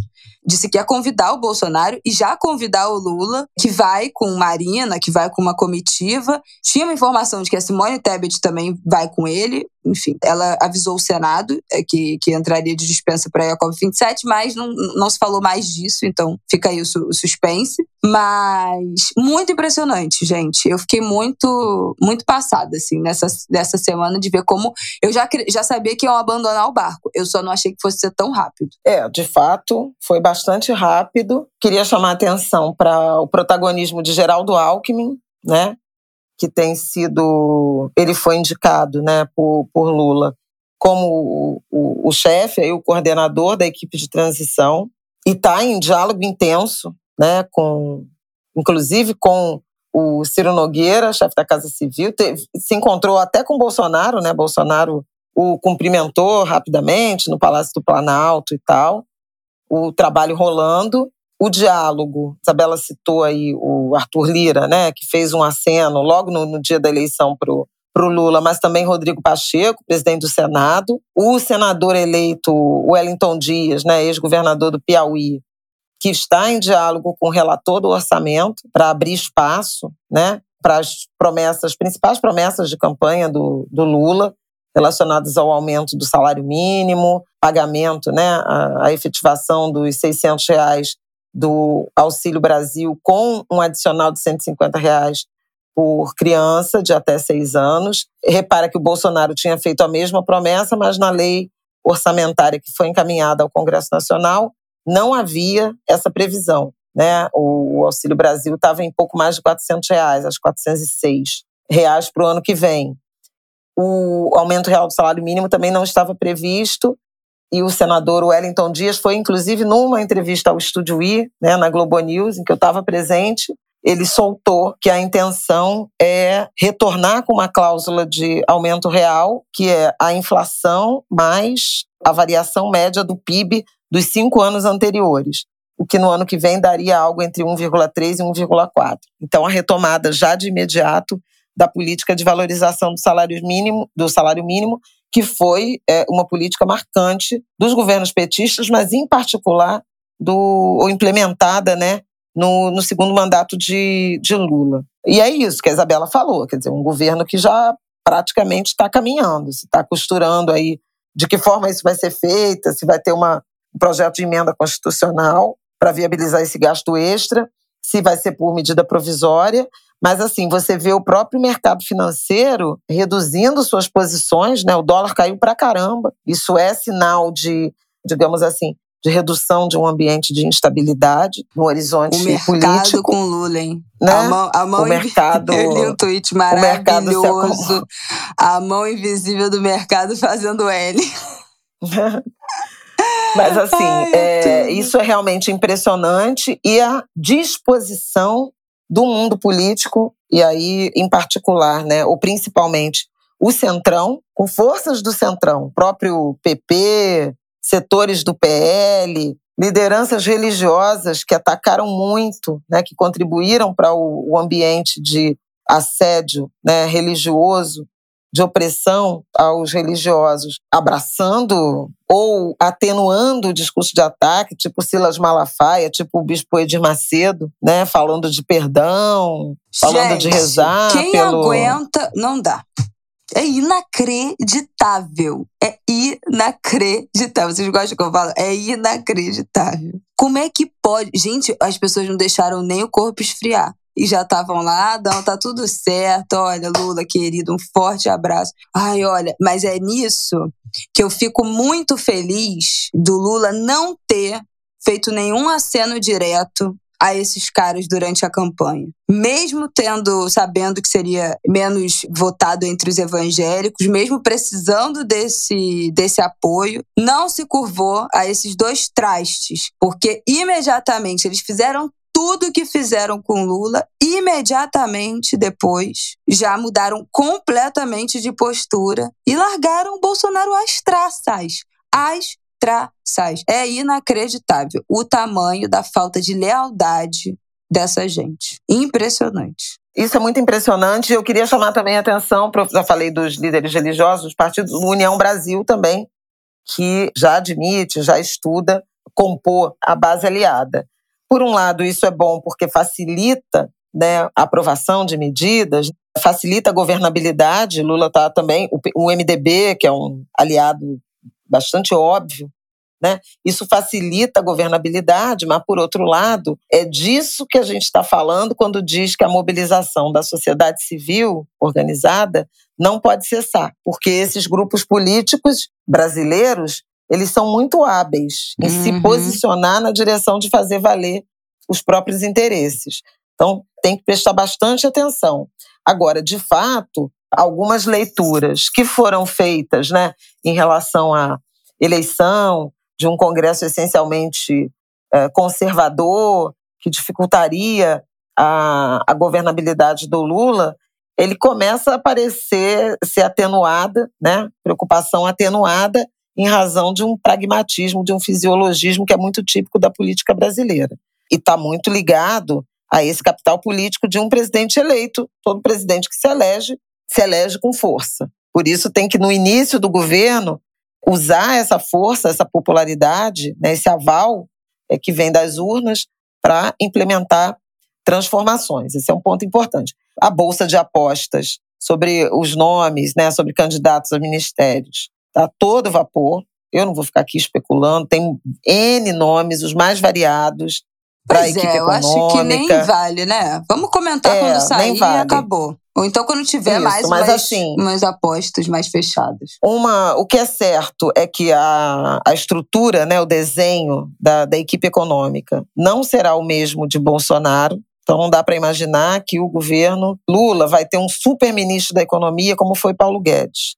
disse que ia convidar o Bolsonaro e já convidar o Lula, que vai com Marina, que vai com uma comitiva. Tinha uma informação de que a Simone Tebet também vai com ele. Enfim, ela avisou o Senado é, que, que entraria de dispensa para a COP27, mas não, não se falou mais disso, então fica aí o, su, o suspense. Mas muito impressionante, gente. Eu fiquei muito, muito passada, assim, nessa, nessa semana de ver como. Eu já, já sabia que iam abandonar o barco, eu só não achei que fosse ser tão rápido. É, de fato, foi bastante bastante rápido. Queria chamar a atenção para o protagonismo de Geraldo Alckmin, né? Que tem sido. Ele foi indicado né, por, por Lula como o, o, o chefe, aí, o coordenador da equipe de transição, e está em diálogo intenso, né, com, inclusive com o Ciro Nogueira, chefe da Casa Civil, teve, se encontrou até com Bolsonaro, né? Bolsonaro o cumprimentou rapidamente no Palácio do Planalto e tal o trabalho rolando, o diálogo. Isabela citou aí o Arthur Lira, né, que fez um aceno logo no, no dia da eleição para o Lula, mas também Rodrigo Pacheco, presidente do Senado, o senador eleito Wellington Dias, né, ex-governador do Piauí, que está em diálogo com o relator do orçamento para abrir espaço né, para as promessas, principais promessas de campanha do, do Lula, relacionadas ao aumento do salário mínimo, pagamento, né, a, a efetivação dos 600 reais do Auxílio Brasil com um adicional de 150 reais por criança de até seis anos. Repara que o Bolsonaro tinha feito a mesma promessa, mas na lei orçamentária que foi encaminhada ao Congresso Nacional não havia essa previsão. Né? O Auxílio Brasil estava em pouco mais de 400 reais, acho 406 reais para o ano que vem. O aumento real do salário mínimo também não estava previsto e o senador Wellington Dias foi, inclusive, numa entrevista ao Estúdio I, né, na Globo News, em que eu estava presente, ele soltou que a intenção é retornar com uma cláusula de aumento real, que é a inflação mais a variação média do PIB dos cinco anos anteriores, o que no ano que vem daria algo entre 1,3 e 1,4. Então, a retomada já de imediato da política de valorização do salário mínimo, do salário mínimo que foi é, uma política marcante dos governos petistas, mas em particular do ou implementada, né, no, no segundo mandato de, de Lula. E é isso que a Isabela falou, quer dizer, um governo que já praticamente está caminhando, se está costurando aí de que forma isso vai ser feito, se vai ter uma, um projeto de emenda constitucional para viabilizar esse gasto extra, se vai ser por medida provisória, mas assim, você vê o próprio mercado financeiro reduzindo suas posições, né? O dólar caiu para caramba. Isso é sinal de, digamos assim, de redução de um ambiente de instabilidade no horizonte o mercado político. com Lula, hein? Né? A mão, a mão o mercado, eu li um tweet maravilhoso. A mão invisível do mercado fazendo L. Mas assim, Ai, é, isso é realmente impressionante e a disposição do mundo político, e aí, em particular, né, ou principalmente, o Centrão, com forças do Centrão, próprio PP, setores do PL, lideranças religiosas que atacaram muito, né, que contribuíram para o, ambiente de assédio né, religioso de opressão aos religiosos, abraçando ou atenuando o discurso de ataque, tipo Silas Malafaia, tipo o Bispo Edir Macedo, né, falando de perdão, falando Gente, de rezar. Quem pelo... aguenta, não dá. É inacreditável. É inacreditável. Vocês gostam que eu falo? É inacreditável. Como é que pode. Gente, as pessoas não deixaram nem o corpo esfriar. E já estavam lá, não, tá tudo certo, olha, Lula, querido, um forte abraço. Ai, olha, mas é nisso que eu fico muito feliz do Lula não ter feito nenhum aceno direto a esses caras durante a campanha. Mesmo tendo, sabendo que seria menos votado entre os evangélicos, mesmo precisando desse, desse apoio, não se curvou a esses dois trastes, porque imediatamente eles fizeram tudo que fizeram com Lula, imediatamente depois já mudaram completamente de postura e largaram o Bolsonaro às traças. Às traçais. É inacreditável o tamanho da falta de lealdade dessa gente. Impressionante. Isso é muito impressionante. Eu queria chamar também a atenção, já falei dos líderes religiosos, dos partidos, União Brasil também, que já admite, já estuda compor a base aliada. Por um lado, isso é bom porque facilita né, a aprovação de medidas, facilita a governabilidade. Lula está também, o MDB, que é um aliado bastante óbvio, né? Isso facilita a governabilidade, mas, por outro lado, é disso que a gente está falando quando diz que a mobilização da sociedade civil organizada não pode cessar, porque esses grupos políticos brasileiros eles são muito hábeis em uhum. se posicionar na direção de fazer valer os próprios interesses. Então, tem que prestar bastante atenção. Agora, de fato, algumas leituras que foram feitas né, em relação à eleição, de um Congresso essencialmente é, conservador, que dificultaria a, a governabilidade do Lula, ele começa a parecer ser atenuada, né? preocupação atenuada em razão de um pragmatismo, de um fisiologismo que é muito típico da política brasileira. E está muito ligado a esse capital político de um presidente eleito. Todo presidente que se elege, se elege com força. Por isso tem que, no início do governo, usar essa força, essa popularidade, né, esse aval é, que vem das urnas para implementar transformações. Esse é um ponto importante. A bolsa de apostas sobre os nomes, né, sobre candidatos a ministérios, está todo vapor. Eu não vou ficar aqui especulando. Tem N nomes, os mais variados para a equipe é, econômica. Eu acho que nem vale, né? Vamos comentar é, quando sair vale. e acabou. Ou então quando tiver Isso, mais umas, assim, umas apostas mais fechadas. Uma, o que é certo é que a, a estrutura, né, o desenho da, da equipe econômica não será o mesmo de Bolsonaro. Então não dá para imaginar que o governo Lula vai ter um super ministro da economia como foi Paulo Guedes.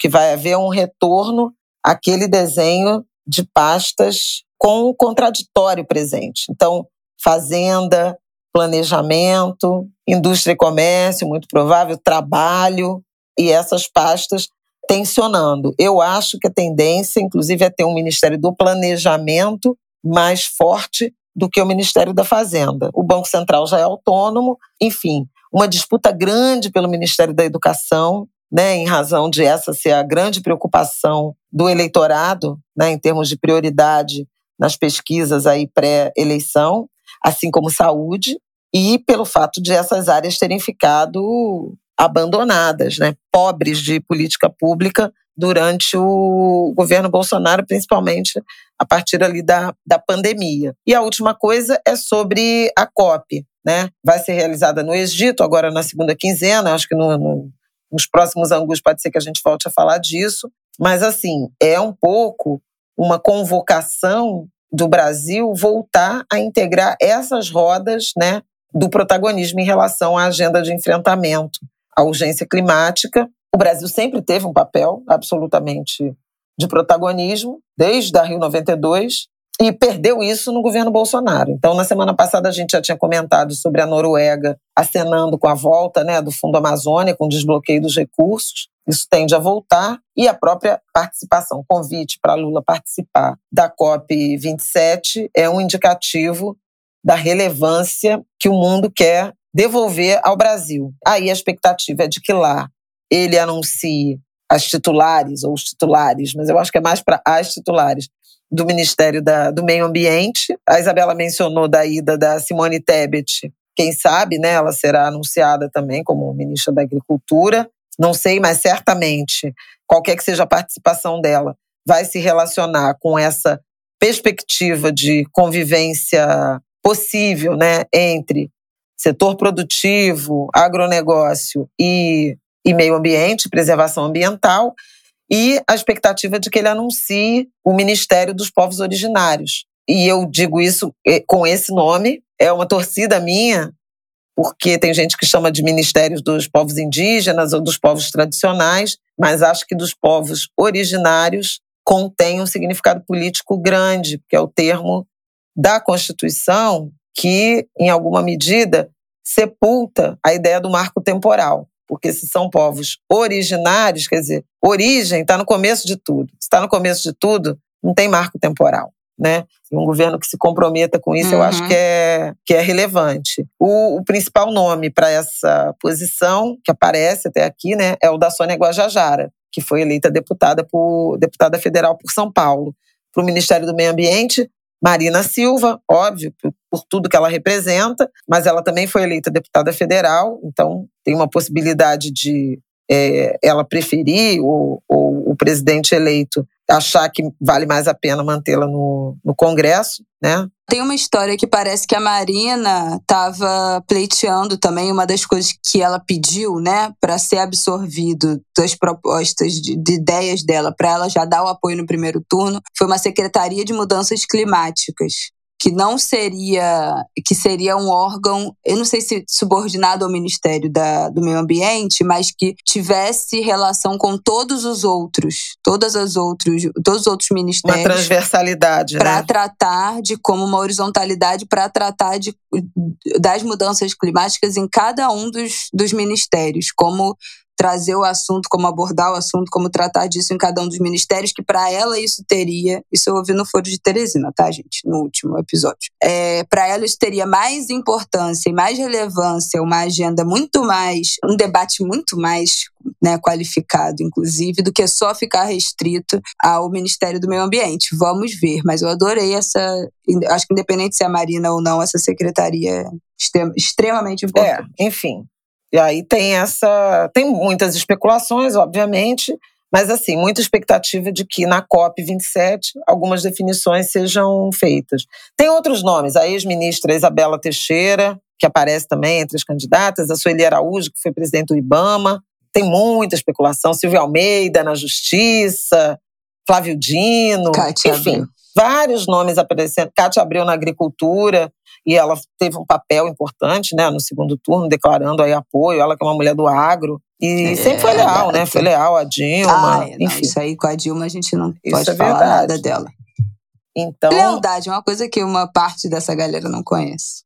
Que vai haver um retorno àquele desenho de pastas com o contraditório presente. Então, fazenda, planejamento, indústria e comércio, muito provável, trabalho e essas pastas tensionando. Eu acho que a tendência, inclusive, é ter um Ministério do Planejamento mais forte do que o Ministério da Fazenda. O Banco Central já é autônomo, enfim, uma disputa grande pelo Ministério da Educação, né, em razão de essa ser a grande preocupação do eleitorado, né, em termos de prioridade nas pesquisas aí pré-eleição assim como saúde, e pelo fato de essas áreas terem ficado abandonadas, né, pobres de política pública durante o governo Bolsonaro, principalmente a partir ali da, da pandemia. E a última coisa é sobre a COP, né? Vai ser realizada no Egito, agora na segunda quinzena, acho que no, no, nos próximos ângulos pode ser que a gente volte a falar disso, mas assim, é um pouco uma convocação do Brasil voltar a integrar essas rodas né, do protagonismo em relação à agenda de enfrentamento à urgência climática. O Brasil sempre teve um papel absolutamente de protagonismo, desde a Rio 92, e perdeu isso no governo Bolsonaro. Então, na semana passada, a gente já tinha comentado sobre a Noruega acenando com a volta né, do Fundo Amazônia, com o desbloqueio dos recursos. Isso tende a voltar e a própria participação, convite para Lula participar da COP27 é um indicativo da relevância que o mundo quer devolver ao Brasil. Aí a expectativa é de que lá ele anuncie as titulares ou os titulares, mas eu acho que é mais para as titulares do Ministério da, do Meio Ambiente. A Isabela mencionou da ida da Simone Tebet. Quem sabe, né, ela será anunciada também como ministra da Agricultura. Não sei, mas certamente, qualquer que seja a participação dela, vai se relacionar com essa perspectiva de convivência possível né, entre setor produtivo, agronegócio e, e meio ambiente, preservação ambiental, e a expectativa de que ele anuncie o Ministério dos Povos Originários. E eu digo isso eh, com esse nome, é uma torcida minha, porque tem gente que chama de Ministérios dos Povos Indígenas ou dos Povos Tradicionais, mas acho que dos povos originários contém um significado político grande, que é o termo da Constituição que, em alguma medida, sepulta a ideia do marco temporal. Porque se são povos originários, quer dizer, origem está no começo de tudo. Se está no começo de tudo, não tem marco temporal. Né? E um governo que se comprometa com isso, uhum. eu acho uhum. que é, que é relevante. O, o principal nome para essa posição, que aparece até aqui, né, é o da Sônia Guajajara, que foi eleita deputada, por, deputada federal por São Paulo. Para o Ministério do Meio Ambiente, Marina Silva, óbvio, por, tudo que ela representa, mas ela também foi eleita deputada federal, então tem uma possibilidade de é, ela preferir ou, ou o presidente eleito achar que vale mais a pena mantê-la no, no Congresso, né? Tem uma história que parece que a Marina estava pleiteando também uma das coisas que ela pediu, né, para ser absorvido das propostas de, de ideias dela, para ela já dar o apoio no primeiro turno, foi uma secretaria de mudanças climáticas que não seria, que seria um órgão, eu não sei se subordinado ao Ministério da, do Meio Ambiente, mas que tivesse relação com todos os outros, todas as outros, todos os outros ministérios. Uma transversalidade, Para né? tratar de como uma horizontalidade para tratar de, das mudanças climáticas em cada um dos, dos ministérios, como trazer o assunto, como abordar o assunto, como tratar disso em cada um dos ministérios, que para ela isso teria, isso eu ouvi no Foro de Teresina, tá, gente, no último episódio. É, para ela isso teria mais importância e mais relevância, uma agenda muito mais, um debate muito mais né, qualificado, inclusive, do que só ficar restrito ao Ministério do Meio Ambiente. Vamos ver, mas eu adorei essa. Acho que independente se é a Marina ou não, essa secretaria é extremamente importante. É, enfim, e aí tem essa. Tem muitas especulações, obviamente, mas assim, muita expectativa de que na COP27 algumas definições sejam feitas. Tem outros nomes, a ex-ministra Isabela Teixeira, que aparece também entre as candidatas, a Sueli Araújo, que foi presidente do IBAMA. Tem muita especulação, Silvio Almeida na Justiça, Flávio Dino, Cátia enfim, Abreu. vários nomes aparecendo. Cátia Abreu na Agricultura e ela teve um papel importante, né, no segundo turno, declarando aí apoio, ela que é uma mulher do agro, e é, sempre foi leal, né, foi leal a Dilma, ah, enfim. Não, isso aí com a Dilma a gente não isso pode é falar verdade. nada dela. Então, Lealdade é uma coisa que uma parte dessa galera não conhece.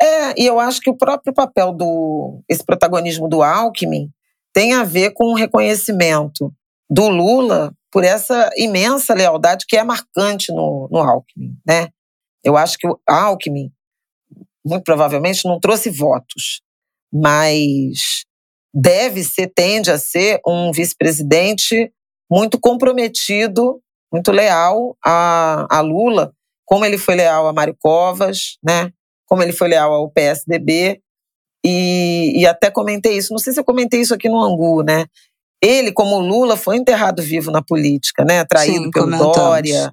É, e eu acho que o próprio papel do esse protagonismo do Alckmin tem a ver com o reconhecimento do Lula por essa imensa lealdade que é marcante no, no Alckmin, né? Eu acho que o Alckmin, muito provavelmente, não trouxe votos, mas deve ser, tende a ser um vice-presidente muito comprometido, muito leal a, a Lula, como ele foi leal a Mário Covas, né? como ele foi leal ao PSDB. E, e até comentei isso, não sei se eu comentei isso aqui no Angu, né? Ele, como Lula, foi enterrado vivo na política, né? Traído Sim, pelo Dória,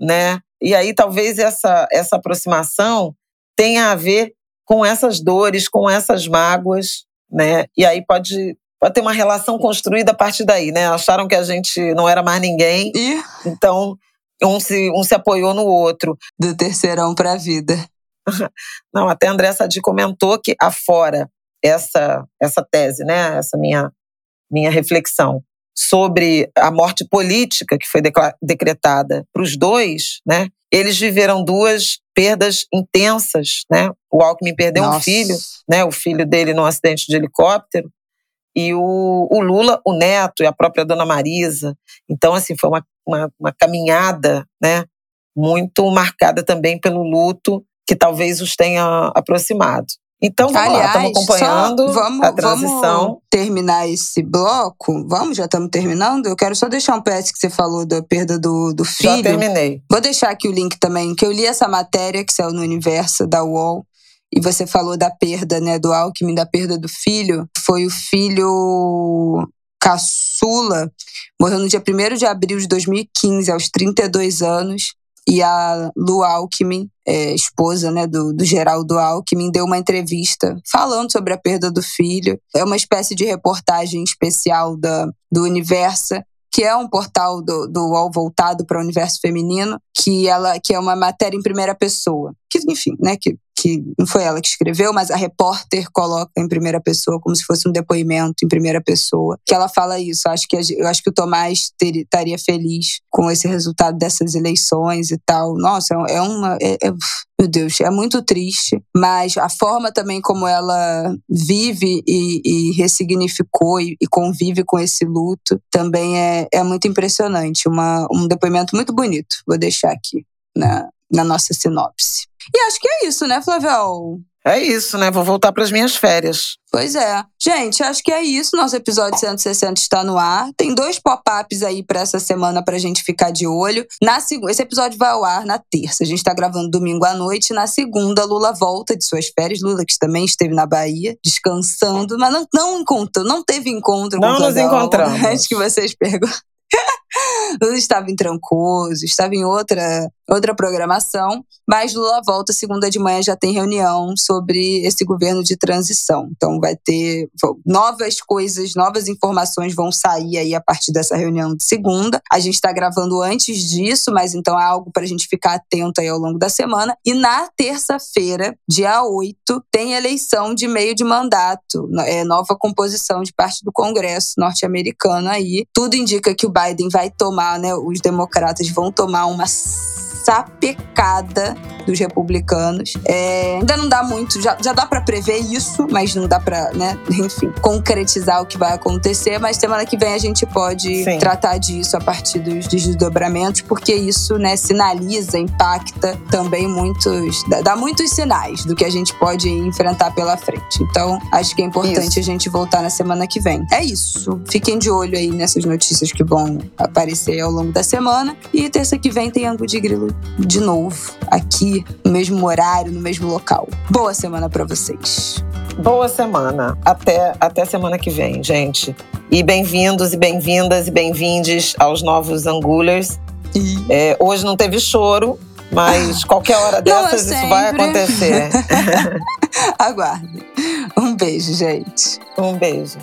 né? E aí talvez essa, essa aproximação tenha a ver com essas dores, com essas mágoas, né? E aí pode, pode ter uma relação construída a partir daí, né? Acharam que a gente não era mais ninguém, e? então um se, um se apoiou no outro. Do terceirão para a vida. Não, até a André Sadi comentou que afora essa essa tese, né? Essa minha minha reflexão sobre a morte política que foi decretada para os dois, né? Eles viveram duas perdas intensas, né? O Alckmin perdeu Nossa. um filho, né? O filho dele num acidente de helicóptero e o, o, Lula, o neto e a própria Dona Marisa. Então, assim, foi uma, uma, uma caminhada, né? Muito marcada também pelo luto que talvez os tenha aproximado. Então vamos Aliás, lá, estamos acompanhando vamos, a transição. Vamos terminar esse bloco? Vamos, já estamos terminando? Eu quero só deixar um PS que você falou da perda do, do filho. Já terminei. Vou deixar aqui o link também, que eu li essa matéria que saiu no Universo da UOL. E você falou da perda, né, do Alckmin, da perda do filho. Foi o filho caçula, morreu no dia 1 de abril de 2015, aos 32 anos. E a Lu Alckmin, é, esposa né, do, do Geraldo Alckmin, deu uma entrevista falando sobre a perda do filho. É uma espécie de reportagem especial da, do Universa que é um portal do, do UOL voltado para o universo feminino, que ela que é uma matéria em primeira pessoa. Que, enfim, né, que, que não foi ela que escreveu, mas a repórter coloca em primeira pessoa, como se fosse um depoimento em primeira pessoa, que ela fala isso. Acho que, eu acho que o Tomás ter, estaria feliz com esse resultado dessas eleições e tal. Nossa, é uma. É, é, meu Deus, é muito triste, mas a forma também como ela vive e, e ressignificou e, e, convive com esse luto também é, é muito impressionante. Uma, um depoimento muito bonito. Vou deixar aqui na, na nossa sinopse. E acho que é isso, né, Flavel? É isso, né? Vou voltar para as minhas férias. Pois é. Gente, acho que é isso. Nosso episódio 160 está no ar. Tem dois pop-ups aí para essa semana pra gente ficar de olho. Na segunda, esse episódio vai ao ar na terça. A gente tá gravando domingo à noite. Na segunda, Lula volta de suas férias. Lula que também esteve na Bahia, descansando, mas não, não encontrou, não teve encontro não com Não nos encontramos. Antes que vocês perguntam. Lula estava em Trancoso, estava em outra, outra programação, mas Lula volta segunda de manhã já tem reunião sobre esse governo de transição. Então vai ter novas coisas, novas informações vão sair aí a partir dessa reunião de segunda. A gente está gravando antes disso, mas então é algo para a gente ficar atento aí ao longo da semana. E na terça-feira, dia 8, tem eleição de meio de mandato, é, nova composição de parte do Congresso norte-americano aí. Tudo indica que o Biden vai tomar, né? Os democratas vão tomar uma sapecada dos republicanos. É, ainda não dá muito, já, já dá para prever isso, mas não dá para, né, enfim, concretizar o que vai acontecer. Mas semana que vem a gente pode Sim. tratar disso a partir dos, desdobramentos, porque isso, né, sinaliza, impacta também muitos, dá, muitos sinais do que a gente pode enfrentar pela frente. Então, acho que é importante isso. a gente voltar na semana que vem. É isso. Fiquem de olho aí nessas notícias que vão aparecer ao longo da semana. E terça que vem tem ângulo de grilo de novo aqui no mesmo horário, no mesmo local. Boa semana para vocês. Boa semana. Até até semana que vem, gente. E bem-vindos e bem-vindas e bem-vindes aos novos Angulers. É, hoje não teve choro, mas qualquer hora dessas isso vai acontecer. Aguarde. Um beijo, gente. Um beijo.